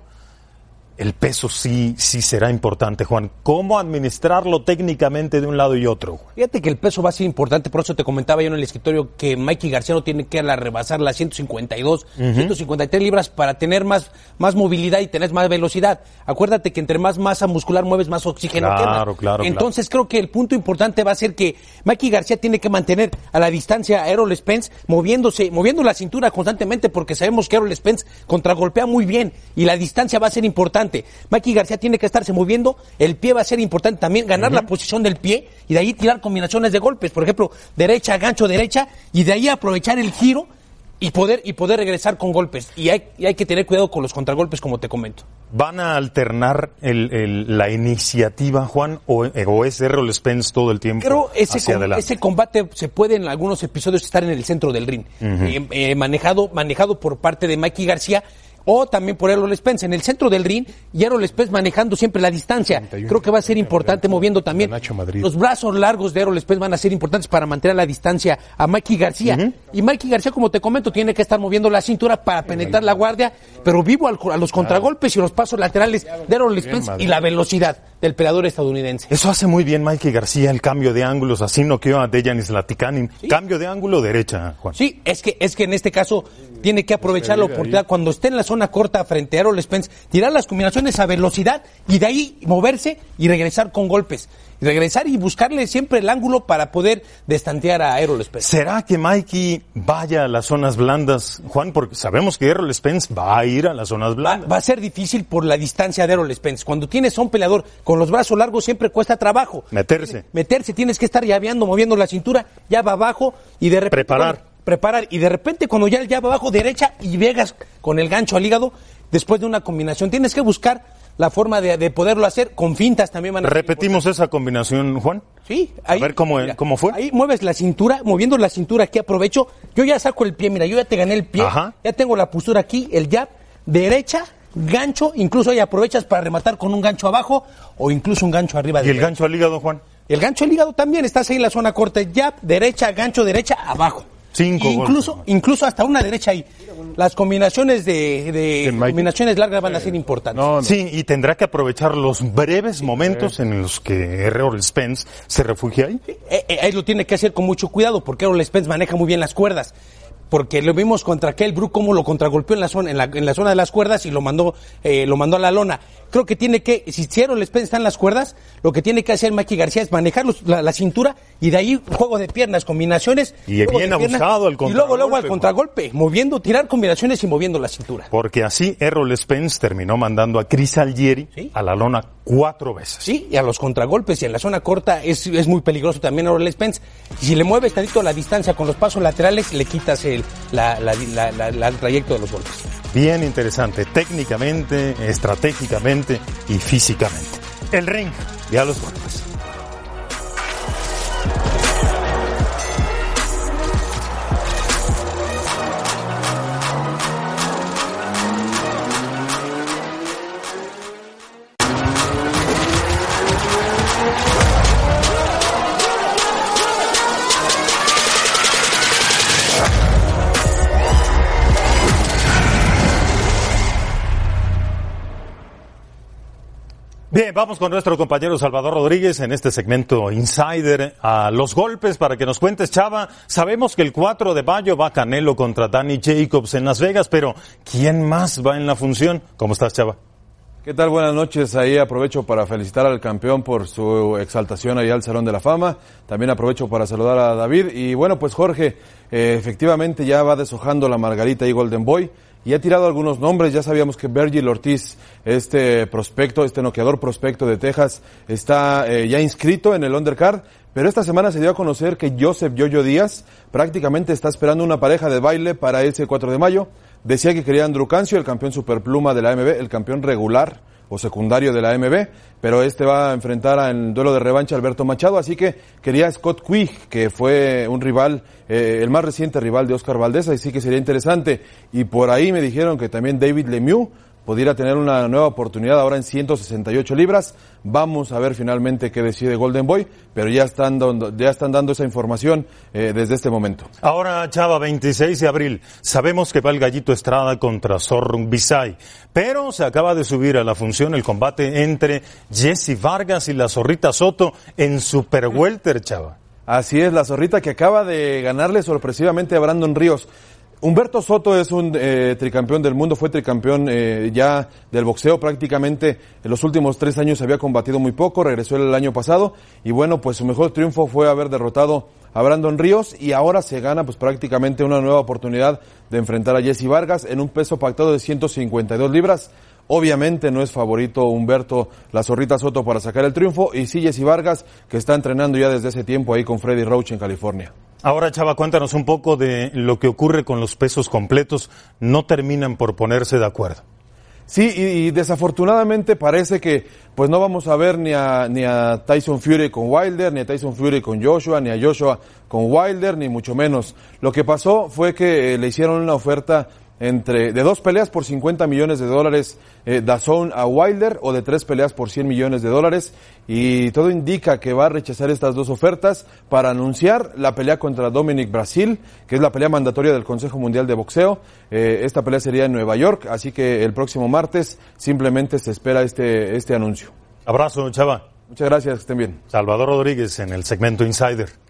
Speaker 2: el peso sí, sí será importante, Juan. ¿Cómo administrarlo técnicamente de un lado y otro?
Speaker 5: Fíjate que el peso va a ser importante, por eso te comentaba yo en el escritorio que Mikey García no tiene que rebasar las 152, 153 libras para tener más, más movilidad y tener más velocidad. Acuérdate que entre más masa muscular mueves, más oxígeno
Speaker 2: Claro,
Speaker 5: quemas.
Speaker 2: claro,
Speaker 5: Entonces creo que el punto importante va a ser que Mikey García tiene que mantener a la distancia a Errol Spence, moviéndose, moviendo la cintura constantemente, porque sabemos que Errol Spence contragolpea muy bien y la distancia va a ser importante. Mikey García tiene que estarse moviendo, el pie va a ser importante también, ganar la posición del pie y de ahí tirar combinaciones de golpes, por ejemplo, derecha, gancho, derecha, y de ahí aprovechar el giro y poder, y poder regresar con golpes. Y hay, y hay que tener cuidado con los contragolpes, como te comento.
Speaker 2: ¿Van a alternar el- el- la iniciativa, Juan, o, o es Errol Spence todo el tiempo
Speaker 5: Creo ese,
Speaker 2: hacia
Speaker 5: com-
Speaker 2: adelante?
Speaker 5: ese combate se puede en algunos episodios estar en el centro del ring, Eh, eh, manejado, manejado por parte de Mikey García o también por Errol Spence en el centro del ring y Errol Spence manejando siempre la distancia.
Speaker 8: 31
Speaker 5: Creo que va a ser importante moviendo también. Los brazos largos de Errol Spence van a ser importantes para mantener la distancia a Mikey García. Y Mikey García, como te comento, tiene que estar moviendo la cintura para penetrar la guardia, pero vivo al- a los contragolpes y los pasos laterales de Errol Spence y la velocidad del peleador estadounidense.
Speaker 2: Eso hace muy bien Mikey García, el cambio de ángulos, así noqueó a Dejanis Latikanin. Cambio de ángulo derecha, Juan.
Speaker 5: Sí, es que, es que en este caso tiene que aprovechar la oportunidad cuando esté en la zona corta frente a Errol Spence, tirar las combinaciones a velocidad y de ahí moverse y regresar con golpes. Y regresar y buscarle siempre el ángulo para poder destantear a Errol Spence.
Speaker 2: ¿Será que Mikey vaya a las zonas blandas, Juan? Porque sabemos que Errol Spence va a ir a las zonas
Speaker 5: Va,
Speaker 2: blandas.
Speaker 5: va a ser difícil por la distancia de Errol Spence. Cuando tienes a un peleador con los brazos largos siempre cuesta trabajo.
Speaker 2: Meterse.
Speaker 5: Meterse, tienes que estar llaveando, moviendo la cintura, ya va abajo y de repente...
Speaker 2: Preparar.
Speaker 5: Preparar y de repente cuando ya el llave abajo derecha y llegas con el gancho al hígado después de una combinación tienes que buscar la forma de, de poderlo hacer con fintas también van a
Speaker 2: Repetimos esa combinación, Juan.
Speaker 5: Sí, ahí,
Speaker 2: A ver cómo- cómo fue.
Speaker 5: Ahí mueves la cintura, moviendo la cintura aquí aprovecho. Yo ya saco el pie, mira, yo ya te gané el pie.
Speaker 2: Ajá.
Speaker 5: Ya tengo la postura aquí, el jab, derecha, gancho, incluso ahí aprovechas para rematar con un gancho abajo o incluso un gancho arriba.
Speaker 2: ¿Y
Speaker 5: de
Speaker 2: el gancho al hígado, Juan?
Speaker 5: El gancho al hígado también, estás ahí en la zona corta, jab, derecha, gancho, derecha, abajo.
Speaker 2: Cinco
Speaker 5: incluso,
Speaker 2: golpes.
Speaker 5: incluso hasta una derecha ahí. Las combinaciones de, de combinaciones largas van a ser importantes.
Speaker 8: No, no.
Speaker 2: Sí, y tendrá que aprovechar los breves momentos en los que Errol Spence se refugia ahí.
Speaker 5: Eh, eh, ahí lo tiene que hacer con mucho cuidado porque Errol Spence maneja muy bien las cuerdas. Porque lo vimos contra Kell Brook cómo lo contragolpeó en la zona, en la, en la zona de las cuerdas y lo mandó, eh, lo mandó a la lona. Creo que tiene que, si Errol Spence está en las cuerdas, lo que tiene que hacer Mikey García es manejar los- la, la cintura y de ahí juego de piernas, combinaciones.
Speaker 2: Y bien abusado el
Speaker 5: Y luego, luego al
Speaker 2: contragolpe,
Speaker 5: contragolpe, moviendo, tirar combinaciones y moviendo la cintura.
Speaker 2: Porque así Errol Spence terminó mandando a Chris Algieri
Speaker 5: Sí.
Speaker 2: a la lona cuatro veces.
Speaker 5: Sí, y a los contragolpes y en la zona corta es, es muy peligroso también Errol Spence. Y si le mueves tantito la distancia con los pasos laterales, le quitas el, la, la- la- la- la- el trayecto de los golpes.
Speaker 2: Bien interesante, técnicamente, estratégicamente y físicamente. El ring, ya los golpes. Bien, vamos con nuestro compañero Salvador Rodríguez en este segmento Insider a los golpes para que nos cuentes, Chava. Sabemos que el 4 de mayo va Canelo contra Danny Jacobs en Las Vegas, pero ¿quién más va en la función? ¿Cómo estás, Chava?
Speaker 9: ¿Qué tal? Buenas noches. Ahí aprovecho para felicitar al campeón por su exaltación ahí al Salón de la Fama. También aprovecho para saludar a David. Y bueno, pues Jorge, eh, efectivamente ya va deshojando la Margarita y Golden Boy y ha tirado algunos nombres. Ya sabíamos que Virgil Ortiz, este prospecto, este noqueador prospecto de Texas, está eh, ya inscrito en el undercard. Pero esta semana se dio a conocer que Joseph Yoyo Díaz prácticamente está esperando una pareja de baile para ese 4 de mayo. Decía que quería Andrew Cancio, el campeón superpluma de la AMB, el campeón regular o secundario de la AMB, pero este va a enfrentar en duelo de revancha Alberto Machado, así que quería Scott Quigg, que fue un rival, eh, el más reciente rival de Oscar Valdez, así que sería interesante. Y por ahí me dijeron que también David Lemieux pudiera tener una nueva oportunidad ahora en 168 libras. Vamos a ver finalmente qué decide Golden Boy, pero ya están dando, ya están dando esa información eh, desde este momento.
Speaker 2: Ahora, Chava, 26 de abril. Sabemos que va el Gallito Estrada contra Zorrung Bisay, pero se acaba de subir a la función el combate entre Jesse Vargas y la Zorrita Soto en Super Welter, Chava.
Speaker 9: Así es, la Zorrita que acaba de ganarle sorpresivamente a Brandon Ríos. Humberto Soto es un eh, tricampeón del mundo, fue tricampeón eh, ya del boxeo prácticamente en los últimos tres años había combatido muy poco, regresó el año pasado y bueno, pues su mejor triunfo fue haber derrotado a Brandon Ríos y ahora se gana pues prácticamente una nueva oportunidad de enfrentar a Jesse Vargas en un peso pactado de 152 libras. Obviamente no es favorito Humberto La Zorrita Soto para sacar el triunfo y sí Jesse Vargas que está entrenando ya desde ese tiempo ahí con Freddy Roach en California.
Speaker 2: Ahora, Chava, cuéntanos un poco de lo que ocurre con los pesos completos. No terminan por ponerse de acuerdo.
Speaker 9: Sí, y, desafortunadamente parece que pues no vamos a ver ni a, ni a Tyson Fury con Wilder, ni a Tyson Fury con Joshua, ni a Joshua con Wilder, ni mucho menos. Lo que pasó fue que eh, le hicieron una oferta entre de dos peleas por 50 millones de dólares eh, Dazón a Wilder o de tres peleas por 100 millones de dólares y todo indica que va a rechazar estas dos ofertas para anunciar la pelea contra Dominic Brasil, que es la pelea mandatoria del Consejo Mundial de Boxeo. Eh, esta pelea sería en Nueva York, así que el próximo martes simplemente se espera este, este anuncio.
Speaker 2: Abrazo, Chava.
Speaker 9: Muchas gracias, que estén bien.
Speaker 2: Salvador Rodríguez en el segmento Insider.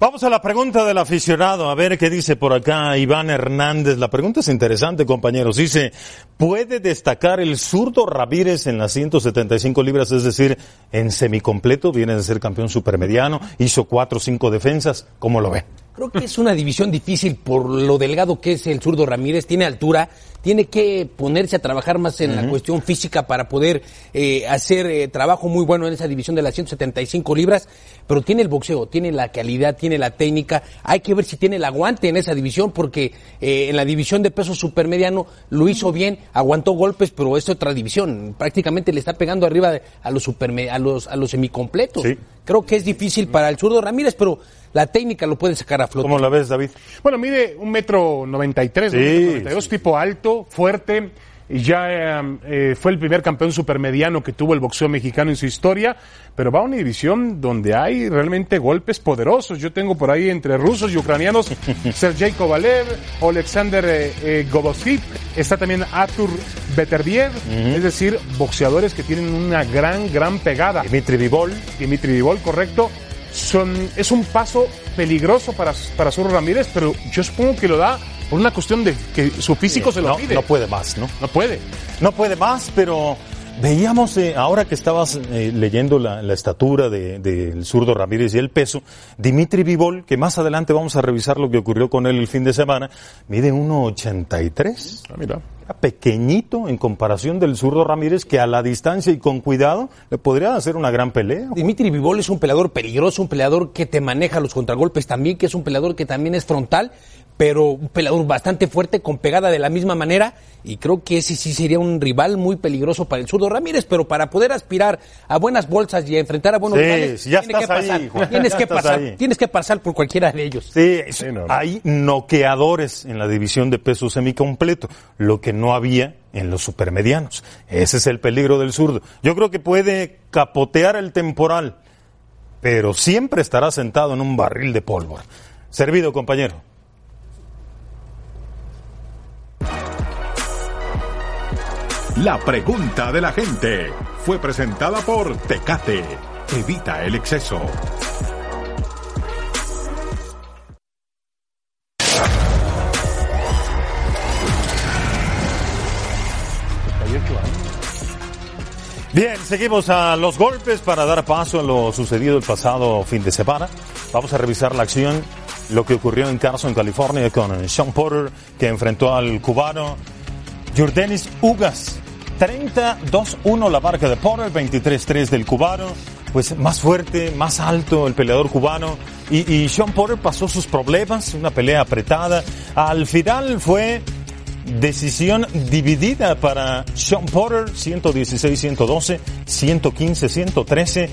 Speaker 2: Vamos a la pregunta del aficionado, a ver qué dice por acá Iván Hernández. La pregunta es interesante, compañeros. Dice, ¿puede destacar el zurdo Ramírez en las 175 libras, es decir, en semicompleto? Viene de ser campeón supermediano, hizo cuatro o cinco defensas. ¿Cómo lo ve?
Speaker 5: Creo que es una división difícil por lo delgado que es el zurdo Ramírez. Tiene altura, tiene que ponerse a trabajar más en la cuestión física para poder eh, hacer eh, trabajo muy bueno en esa división de las 175 libras, pero tiene el boxeo, tiene la calidad, tiene la técnica. Hay que ver si tiene el aguante en esa división, porque eh, en la división de peso supermediano lo hizo bien, aguantó golpes, pero es otra división. Prácticamente le está pegando arriba a los, a los, a los semicompletos. Creo que es difícil para el zurdo Ramírez, pero la técnica lo puede sacar a flote.
Speaker 2: ¿Cómo la ves, David?
Speaker 8: Bueno, mide un metro noventa y tres, sí, tipo alto, fuerte. Y ya eh, fue el primer campeón supermediano que tuvo el boxeo mexicano en su historia, pero va a una división donde hay realmente golpes poderosos. Yo tengo por ahí entre rusos y ucranianos Sergei Kovalev, Alexander eh, eh está también Artur Beterbiev, es decir, boxeadores que tienen una gran, gran pegada.
Speaker 2: Dimitri Vivol.
Speaker 8: Dimitri Vivol, correcto son, es un paso peligroso para, para Zurro Ramírez, pero yo supongo que lo da por una cuestión de que su físico se lo
Speaker 2: no,
Speaker 8: pide.
Speaker 2: No puede más, ¿no?
Speaker 8: No puede.
Speaker 2: No puede más, pero veíamos, eh, ahora que estabas eh, leyendo la, estatura del de, zurdo Ramírez y el peso, Dimitri Vivol, que más adelante vamos a revisar lo que ocurrió con él el fin de semana, mide 1,83. Ah, mira pequeñito en comparación del zurdo Ramírez que a la distancia y con cuidado le podría hacer una gran pelea.
Speaker 5: Dimitri Vivol es un peleador peligroso, un peleador que te maneja los contragolpes también, que es un peleador que también es frontal pero un peleador bastante fuerte, con pegada de la misma manera, y creo que ese sí sería un rival muy peligroso para el zurdo Ramírez, pero para poder aspirar a buenas bolsas y a enfrentar a buenos rivales,
Speaker 2: ya tienes, que pasar,
Speaker 5: tienes que pasar, tienes que pasar por cualquiera de ellos.
Speaker 2: Sí, hay noqueadores en la división de peso semicompleto, lo que no había en los supermedianos. Ese es el peligro del zurdo. Yo creo que puede capotear el temporal, pero siempre estará sentado en un barril de pólvora. Servido, compañero.
Speaker 1: La pregunta de la gente fue presentada por Tecate. Evita el exceso.
Speaker 2: Bien, seguimos a los golpes para dar paso a lo sucedido el pasado fin de semana. Vamos a revisar la acción, lo que ocurrió en Carson, California, con Sean Porter, que enfrentó al cubano Jordanis Ugas. 32-1 la marca de Porter, 23-3 del cubano. Pues más fuerte, más alto el peleador cubano. Y, y Sean Porter pasó sus problemas, una pelea apretada. Al final fue Decisión dividida para Sean Porter, 116-112, 115-113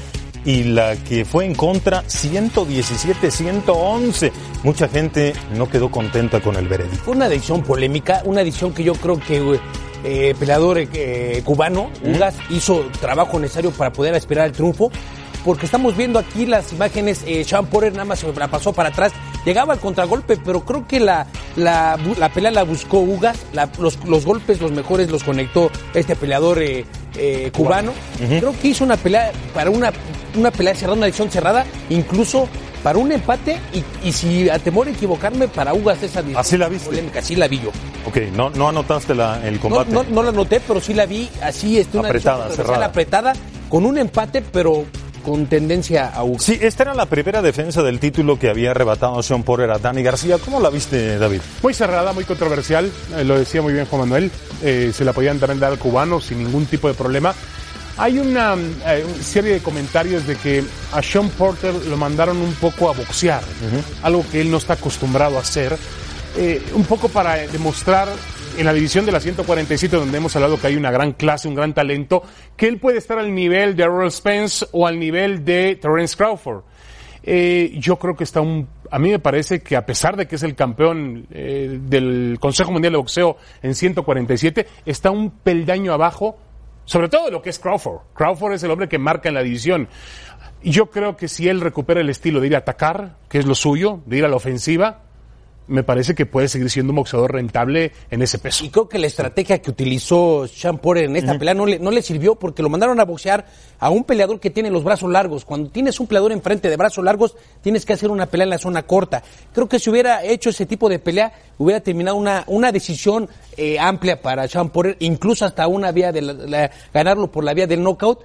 Speaker 2: y la que fue en contra 117-111. Mucha gente no quedó contenta con el veredicto.
Speaker 5: Fue una decisión polémica, una decisión que yo creo que eh, peleador eh, cubano, Ugas, hizo trabajo necesario para poder aspirar al triunfo. Porque estamos viendo aquí las imágenes, eh, Sean Porter nada más se la pasó para atrás, llegaba al contragolpe, pero creo que la, la, la pelea la buscó Ugas, la- los, los golpes, los mejores los conectó este peleador eh, eh, cubano. Creo que hizo una pelea para una, una pelea cerrada, una decisión cerrada, incluso para un empate y, y si a temor a equivocarme, para Ugas esa
Speaker 2: ¿Así la viste?
Speaker 5: polémica, así la vi yo.
Speaker 2: Ok, no, no anotaste la, el combate.
Speaker 5: no, no la noté, pero sí la vi así, este, una
Speaker 2: Apretada, cerrada.
Speaker 5: apretada, con un empate, pero con tendencia a Ugas.
Speaker 2: Sí, esta era la primera defensa del título que había arrebatado Sean Porter a Dani García. ¿Cómo la viste, David?
Speaker 8: Muy cerrada, muy controversial, eh, lo decía muy bien Juan Manuel, eh, se la podían también dar al cubano sin ningún tipo de problema. Hay una eh, serie de comentarios de que a Sean Porter lo mandaron un poco a boxear, algo que él no está acostumbrado a hacer, eh, un poco para demostrar en la división de la 147, donde hemos hablado que hay una gran clase, un gran talento, que él puede estar al nivel de Errol Spence o al nivel de Terence Crawford. Eh, yo creo que está un. A mí me parece que a pesar de que es el campeón eh, del Consejo Mundial de Boxeo en 147, está un peldaño abajo, sobre todo de lo que es Crawford. Crawford es el hombre que marca en la división. Yo creo que si él recupera el estilo de ir a atacar, que es lo suyo, de ir a la ofensiva, me parece que puede seguir siendo un boxeador rentable en ese peso.
Speaker 5: Y creo que la estrategia que utilizó Porter en esta pelea no le, no le sirvió porque lo mandaron a boxear a un peleador que tiene los brazos largos. Cuando tienes un peleador enfrente de brazos largos, tienes que hacer una pelea en la zona corta. Creo que si hubiera hecho ese tipo de pelea, hubiera terminado una, una decisión eh, amplia para Sean Porter, incluso hasta una vía de la- la- ganarlo por la vía del knockout.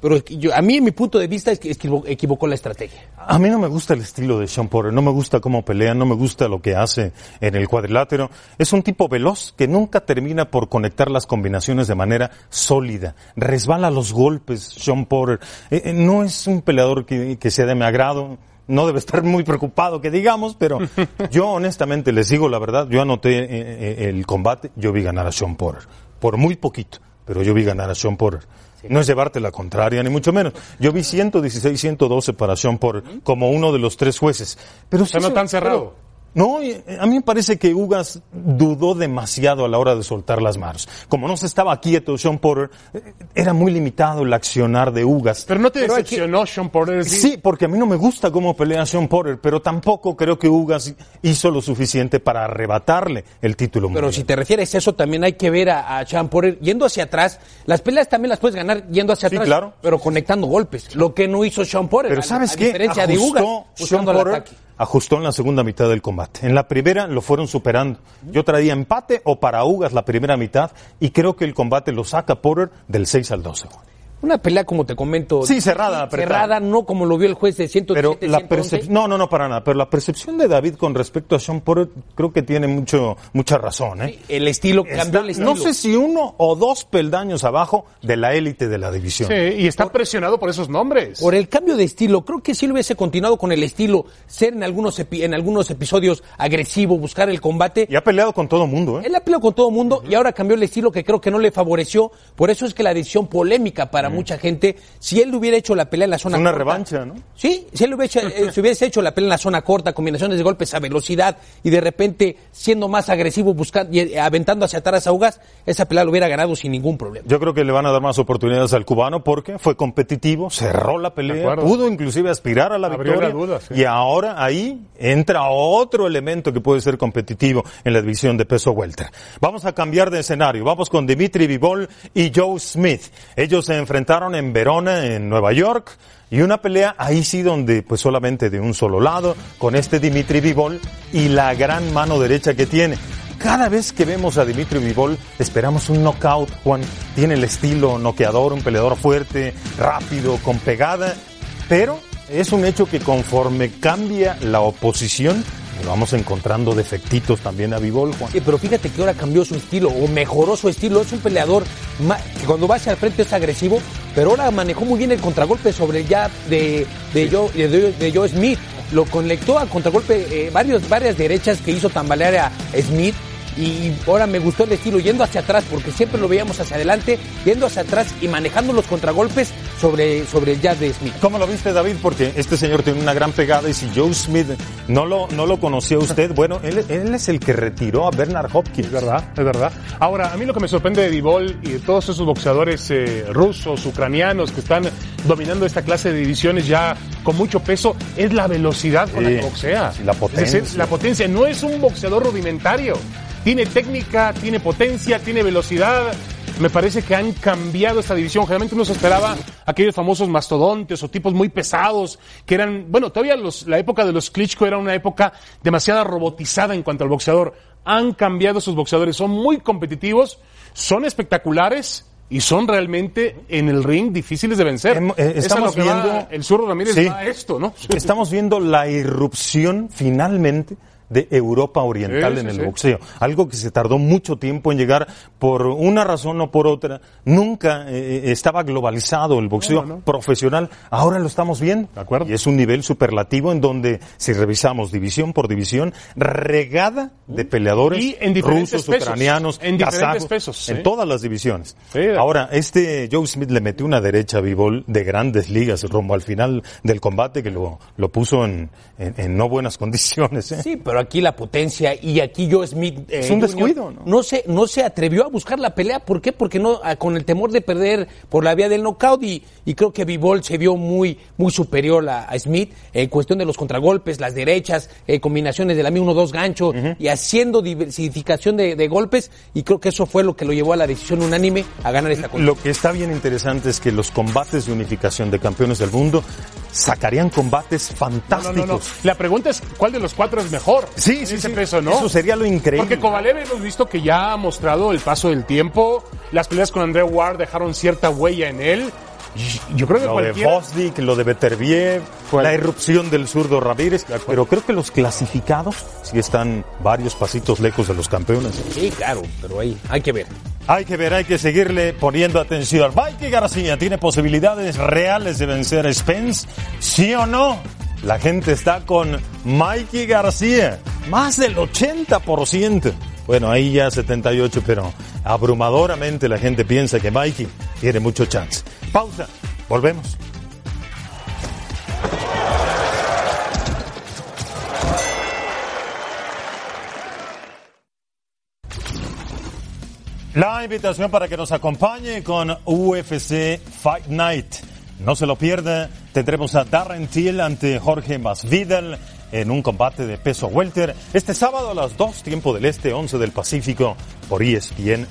Speaker 5: Pero yo, a mí, en mi punto de vista, es que equivo- equivocó la estrategia.
Speaker 2: A mí no me gusta el estilo de Sean Porter, no me gusta cómo pelea, no me gusta lo que hace en el cuadrilátero. Es un tipo veloz que nunca termina por conectar las combinaciones de manera sólida. Resbala los golpes, Sean Porter. Eh, eh, no es un peleador que, que sea de mi agrado. No debe estar muy preocupado que digamos, pero yo honestamente les digo la verdad, yo anoté eh, el combate, yo vi ganar a Sean Porter. Por muy poquito, pero yo vi ganar a Sean Porter. No es llevarte la contraria, ni mucho menos. Yo vi 116-112 para Sean Porter como uno de los tres jueces. Pero
Speaker 8: O sea,
Speaker 2: sí
Speaker 8: no tan cerrado.
Speaker 2: pero- no, eh, a mí me parece que Ugas dudó demasiado a la hora de soltar las manos. Como no se estaba quieto Sean Porter, eh, era muy limitado el accionar de Ugas.
Speaker 8: Pero no te
Speaker 2: Pero que-
Speaker 8: decepcionó Sean Porter.
Speaker 2: Sí, porque a mí no me gusta cómo pelea Sean Porter, pero tampoco creo que Ugas hizo lo suficiente para arrebatarle el título
Speaker 5: Pero
Speaker 2: mundial.
Speaker 5: si te refieres a eso, también hay que ver a, a Sean Porter yendo hacia atrás. Las peleas también las puedes ganar yendo hacia
Speaker 2: Sí,
Speaker 5: atrás,
Speaker 2: claro.
Speaker 5: pero conectando golpes. Lo que no hizo Sean Porter.
Speaker 2: Pero
Speaker 5: a-
Speaker 2: ¿sabes
Speaker 5: a
Speaker 2: qué?
Speaker 5: diferencia de Ugas,
Speaker 2: Sean
Speaker 5: el
Speaker 2: Porter
Speaker 5: ataque.
Speaker 2: Ajustó en la segunda mitad del combate. En la primera lo fueron superando. Yo traía empate o para Ugas la primera mitad y creo que el combate lo saca Porter del 6 al 12.
Speaker 5: Una pelea, como te comento.
Speaker 2: Sí, cerrada, apretada.
Speaker 5: Cerrada, no como lo vio el juez de 117,
Speaker 2: Pero la
Speaker 5: 111.
Speaker 2: percepción, no, no, no, para nada. Pero la percepción de David con respecto a Sean Porter creo que tiene mucho, mucha razón, ¿eh?
Speaker 5: El estilo, cambió
Speaker 2: Está-
Speaker 5: el estilo.
Speaker 2: no sé si uno o dos peldaños abajo de la élite de la división.
Speaker 8: Sí, y está presionado por esos nombres.
Speaker 5: Por el cambio de estilo, creo que si él hubiese continuado con el estilo, ser en algunos, epi- en algunos episodios agresivo, buscar el combate.
Speaker 2: Y ha peleado con todo mundo, ¿eh?
Speaker 5: Él ha peleado con todo el mundo y ahora cambió el estilo que creo que no le favoreció. Por eso es que la decisión polémica para mucha gente. Si él hubiera hecho la pelea en la zona
Speaker 2: Una
Speaker 5: corta-
Speaker 2: revancha, ¿no?
Speaker 5: Sí, si él hubiese, eh, si hubiese hecho la pelea en la zona corta, combinaciones de golpes a velocidad y de repente siendo más agresivo, buscando y eh, aventando hacia atrás a Ugas, esa pelea lo hubiera ganado sin ningún problema.
Speaker 2: Yo creo que le van a dar más oportunidades al cubano porque fue competitivo, cerró la pelea, pudo inclusive aspirar a la
Speaker 8: Abrió
Speaker 2: victoria.
Speaker 8: la duda, sí.
Speaker 2: Y ahora ahí entra otro elemento que puede ser competitivo en la división de peso welter. Vamos a cambiar de escenario. Vamos con Dimitri Vivol y Joe Smith. Ellos se enfrentaron en Verona, en Nueva York. Y una pelea ahí sí donde pues solamente de un solo lado, con este Dimitri Vivol y la gran mano derecha que tiene. Cada vez que vemos a Dimitri Vivol esperamos un knockout, Juan. Tiene el estilo noqueador, un peleador fuerte, rápido, con pegada. Pero es un hecho que conforme cambia la oposición, vamos encontrando defectitos también a Vivol, Juan.
Speaker 5: Sí, pero fíjate que ahora cambió su estilo o mejoró su estilo. Es un peleador que cuando va hacia el frente es agresivo, pero ahora manejó muy bien el contragolpe sobre el jab de, de, Joe, de, de Joe Smith. Lo conectó a contragolpe eh, varios, varias derechas que hizo tambalear a Smith. Y ahora me gustó el estilo yendo hacia atrás, porque siempre lo veíamos hacia adelante, yendo hacia atrás y manejando los contragolpes sobre, sobre el jab de Smith.
Speaker 2: ¿Cómo lo viste, David? Porque este señor tiene una gran pegada y si Joe Smith no lo, no lo conocía usted, bueno, él, él es el que retiró a Bernard Hopkins.
Speaker 8: Es verdad, es verdad. Ahora, a mí lo que me sorprende de Divol y de todos esos boxeadores eh, rusos, ucranianos que están dominando esta clase de divisiones ya con mucho peso es la velocidad con
Speaker 2: Sí,
Speaker 8: la que boxea.
Speaker 2: sí, la potencia.
Speaker 8: Es decir, la potencia. No es un boxeador rudimentario. Tiene técnica, tiene potencia, tiene velocidad. Me parece que han cambiado esta división. Generalmente uno se esperaba aquellos famosos mastodontes o tipos muy pesados que eran, bueno, todavía los, la época de los Klitschko era una época demasiado robotizada en cuanto al boxeador. Han cambiado esos boxeadores, son muy competitivos, son espectaculares y son realmente en el ring difíciles de vencer.
Speaker 2: Eh, estamos viendo-
Speaker 8: el zurdo Ramírez
Speaker 2: Sí.
Speaker 8: va a esto, ¿no?
Speaker 2: Estamos viendo la irrupción finalmente de Europa Oriental
Speaker 8: Sí,
Speaker 2: en
Speaker 8: sí,
Speaker 2: el
Speaker 8: sí.
Speaker 2: boxeo. Algo que se tardó mucho tiempo en llegar por una razón o por otra. Nunca eh, estaba globalizado el boxeo
Speaker 8: No, no, no.
Speaker 2: profesional. Ahora lo estamos viendo.
Speaker 8: De acuerdo.
Speaker 2: Y es un nivel superlativo en donde, si revisamos división por división, regada de peleadores
Speaker 8: Y en diferentes
Speaker 2: rusos,
Speaker 8: pesos.
Speaker 2: ucranianos,
Speaker 8: En diferentes
Speaker 2: kazajos,
Speaker 8: pesos, sí.
Speaker 2: en todas las divisiones. Ahora, este Joe Smith le metió una derecha a Bivol de grandes ligas rumbo al final del combate que lo, lo puso en, en- en no buenas condiciones. ¿eh?
Speaker 5: Sí, pero aquí la potencia y aquí Joe Smith eh,
Speaker 2: Es un descuido, ¿no?
Speaker 5: se no se atrevió a buscar la pelea, ¿por qué? Porque no ah, con el temor de perder por la vía del knockout y, y creo que Bivol se vio muy muy superior a, a Smith en cuestión de los contragolpes, las derechas, eh, combinaciones de la misma 1-2 gancho y haciendo diversificación de, de golpes y creo que eso fue lo que lo llevó a la decisión unánime a ganar esta contienda.
Speaker 2: Lo que está bien interesante es que los combates de unificación de campeones del mundo sacarían combates
Speaker 8: No,
Speaker 2: fantásticos.
Speaker 8: no, no, no. La pregunta es, ¿cuál de los cuatro es mejor?
Speaker 2: Sí, sí,
Speaker 8: ese
Speaker 2: sí.
Speaker 8: peso, ¿no?
Speaker 2: Eso sería lo increíble.
Speaker 8: Porque Kovalev hemos visto que ya ha mostrado el paso del tiempo. Las peleas con André Ward dejaron cierta huella en él. Yo creo que
Speaker 2: Lo de
Speaker 8: cualquiera...
Speaker 2: Bosdick, lo de Beterbiev,
Speaker 8: Cual-
Speaker 2: la irrupción del zurdo Ramírez, pero creo que los clasificados sí están varios pasitos lejos de los campeones.
Speaker 5: Sí, claro, pero ahí hay que ver.
Speaker 2: Hay que ver, hay que seguirle poniendo atención. Mikey García tiene posibilidades reales de vencer a Spence, ¿sí o no? La gente está con Mikey García, más del 80%. Bueno, ahí ya 78, pero abrumadoramente la gente piensa que Mikey tiene mucho chance. Pausa, volvemos. La invitación para que nos acompañe con UFC Fight Night. No se lo pierda, tendremos a Darren Till ante Jorge Masvidal en un combate de peso welter este sábado a las 2, tiempo del este, 11 del Pacífico, por ESPN+.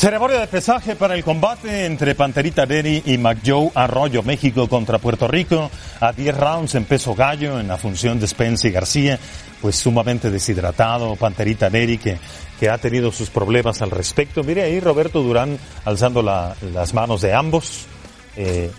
Speaker 2: Ceremonia de pesaje para el combate entre Panterita Neri y McJoe Arroyo, México contra Puerto Rico, a 10 rounds en peso gallo en la función de Spence y García, pues sumamente deshidratado, Panterita Neri que, que ha tenido sus problemas al respecto. Mire ahí Roberto Durán alzando la- las manos de ambos. Eh,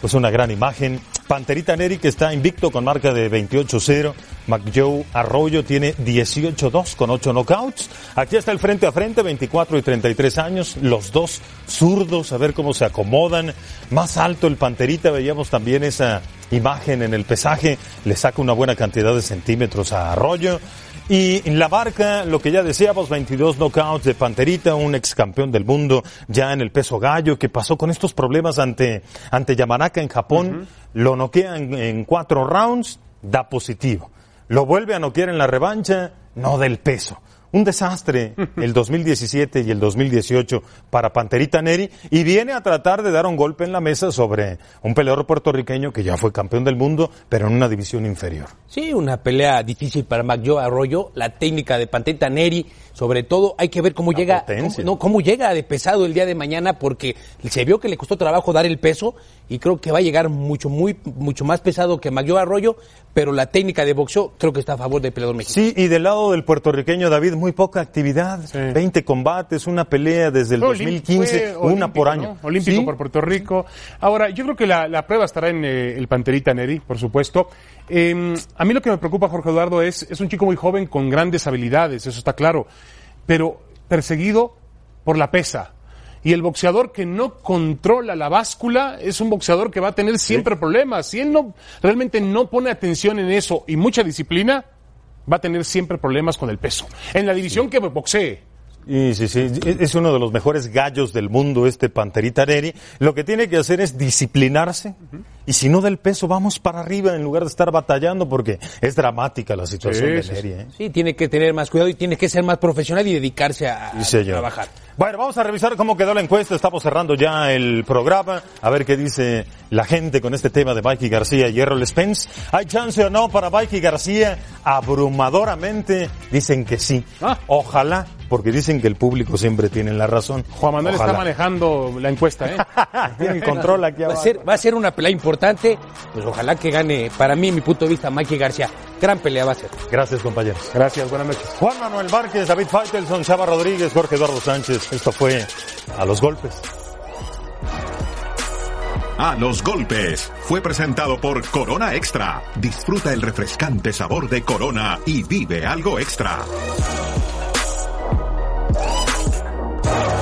Speaker 2: pues una gran imagen. Panterita Neri que está invicto con marca de 28-0. McJoe Arroyo tiene 18-2 con 8 knockouts. Aquí está el frente a frente, 24 y 33 años. Los dos zurdos, a ver cómo se acomodan. Más alto el Panterita, veíamos también esa imagen en el pesaje. Le saca una buena cantidad de centímetros a Arroyo. Y en la barca, lo que ya decíamos, 22 knockouts de Panterita, un ex campeón del mundo ya en el peso gallo, que pasó con estos problemas ante, ante Yamanaka en Japón, lo noquea en, en cuatro rounds, da positivo. Lo vuelve a noquear en la revancha, no del peso. Un desastre el 2017 y el 2018 para Panterita Neri y viene a tratar de dar un golpe en la mesa sobre un peleador puertorriqueño que ya fue campeón del mundo, pero en una división inferior.
Speaker 5: Sí, una pelea difícil para McJoe Arroyo, la técnica de Panterita Neri, sobre todo hay que ver cómo
Speaker 2: La
Speaker 5: llega, cómo, no, cómo llega de pesado el día de mañana porque se vio que le costó trabajo dar el peso y creo que va a llegar mucho muy mucho más pesado que McJoe Arroyo, pero la técnica de boxeo creo que está a favor del peleador mexicano.
Speaker 2: Sí, y del lado del puertorriqueño David, muy poca actividad, 20 combates, una pelea desde el
Speaker 8: Fue olim-
Speaker 2: 2015,
Speaker 8: fue
Speaker 2: una por año.
Speaker 8: ¿no? Olímpico
Speaker 2: Sí.
Speaker 8: por Puerto Rico. Ahora, yo creo que la, la prueba estará en eh, el Panterita Neri, por supuesto. Eh, a mí lo que me preocupa, Jorge Eduardo, es, es un chico muy joven con grandes habilidades, eso está claro, pero perseguido por la pesa. Y el boxeador que no controla la báscula es un boxeador que va a tener siempre problemas. Si él no realmente no pone atención en eso y mucha disciplina, va a tener siempre problemas con el peso. En la división que boxee.
Speaker 2: Y sí, sí, es uno de los mejores gallos del mundo este Panterita Neri. Lo que tiene que hacer es disciplinarse y si no del peso vamos para arriba en lugar de estar batallando porque es dramática la situación
Speaker 5: Sí,
Speaker 2: de Neri. ¿eh?
Speaker 5: Sí, tiene que tener más cuidado y tiene que ser más profesional y dedicarse a,
Speaker 2: Sí,
Speaker 5: trabajar.
Speaker 2: Bueno, vamos a revisar cómo quedó la encuesta. Estamos cerrando ya el programa. A ver qué dice la gente con este tema de Mikey García y Errol Spence. ¿Hay chance o no para Mikey García? Abrumadoramente dicen que sí.
Speaker 8: Ah.
Speaker 2: Ojalá, porque dicen que el público siempre tiene la razón.
Speaker 8: Juan Manuel
Speaker 2: Ojalá.
Speaker 8: está manejando la encuesta, ¿eh?
Speaker 2: Tienen control aquí
Speaker 5: Va a,
Speaker 2: abajo.
Speaker 5: ser, va a ser una pelea importante, pues ojalá que gane, para mí, mi punto de vista, Mikey García. Gran pelea va a ser.
Speaker 2: Gracias, compañeros.
Speaker 8: Gracias, buenas noches.
Speaker 2: Juan Manuel Márquez, David Faitelson, Chava Rodríguez, Jorge Eduardo Sánchez. Esto fue A los Golpes.
Speaker 1: A los golpes fue presentado por Corona Extra. Disfruta el refrescante sabor de Corona y vive algo extra. Bye.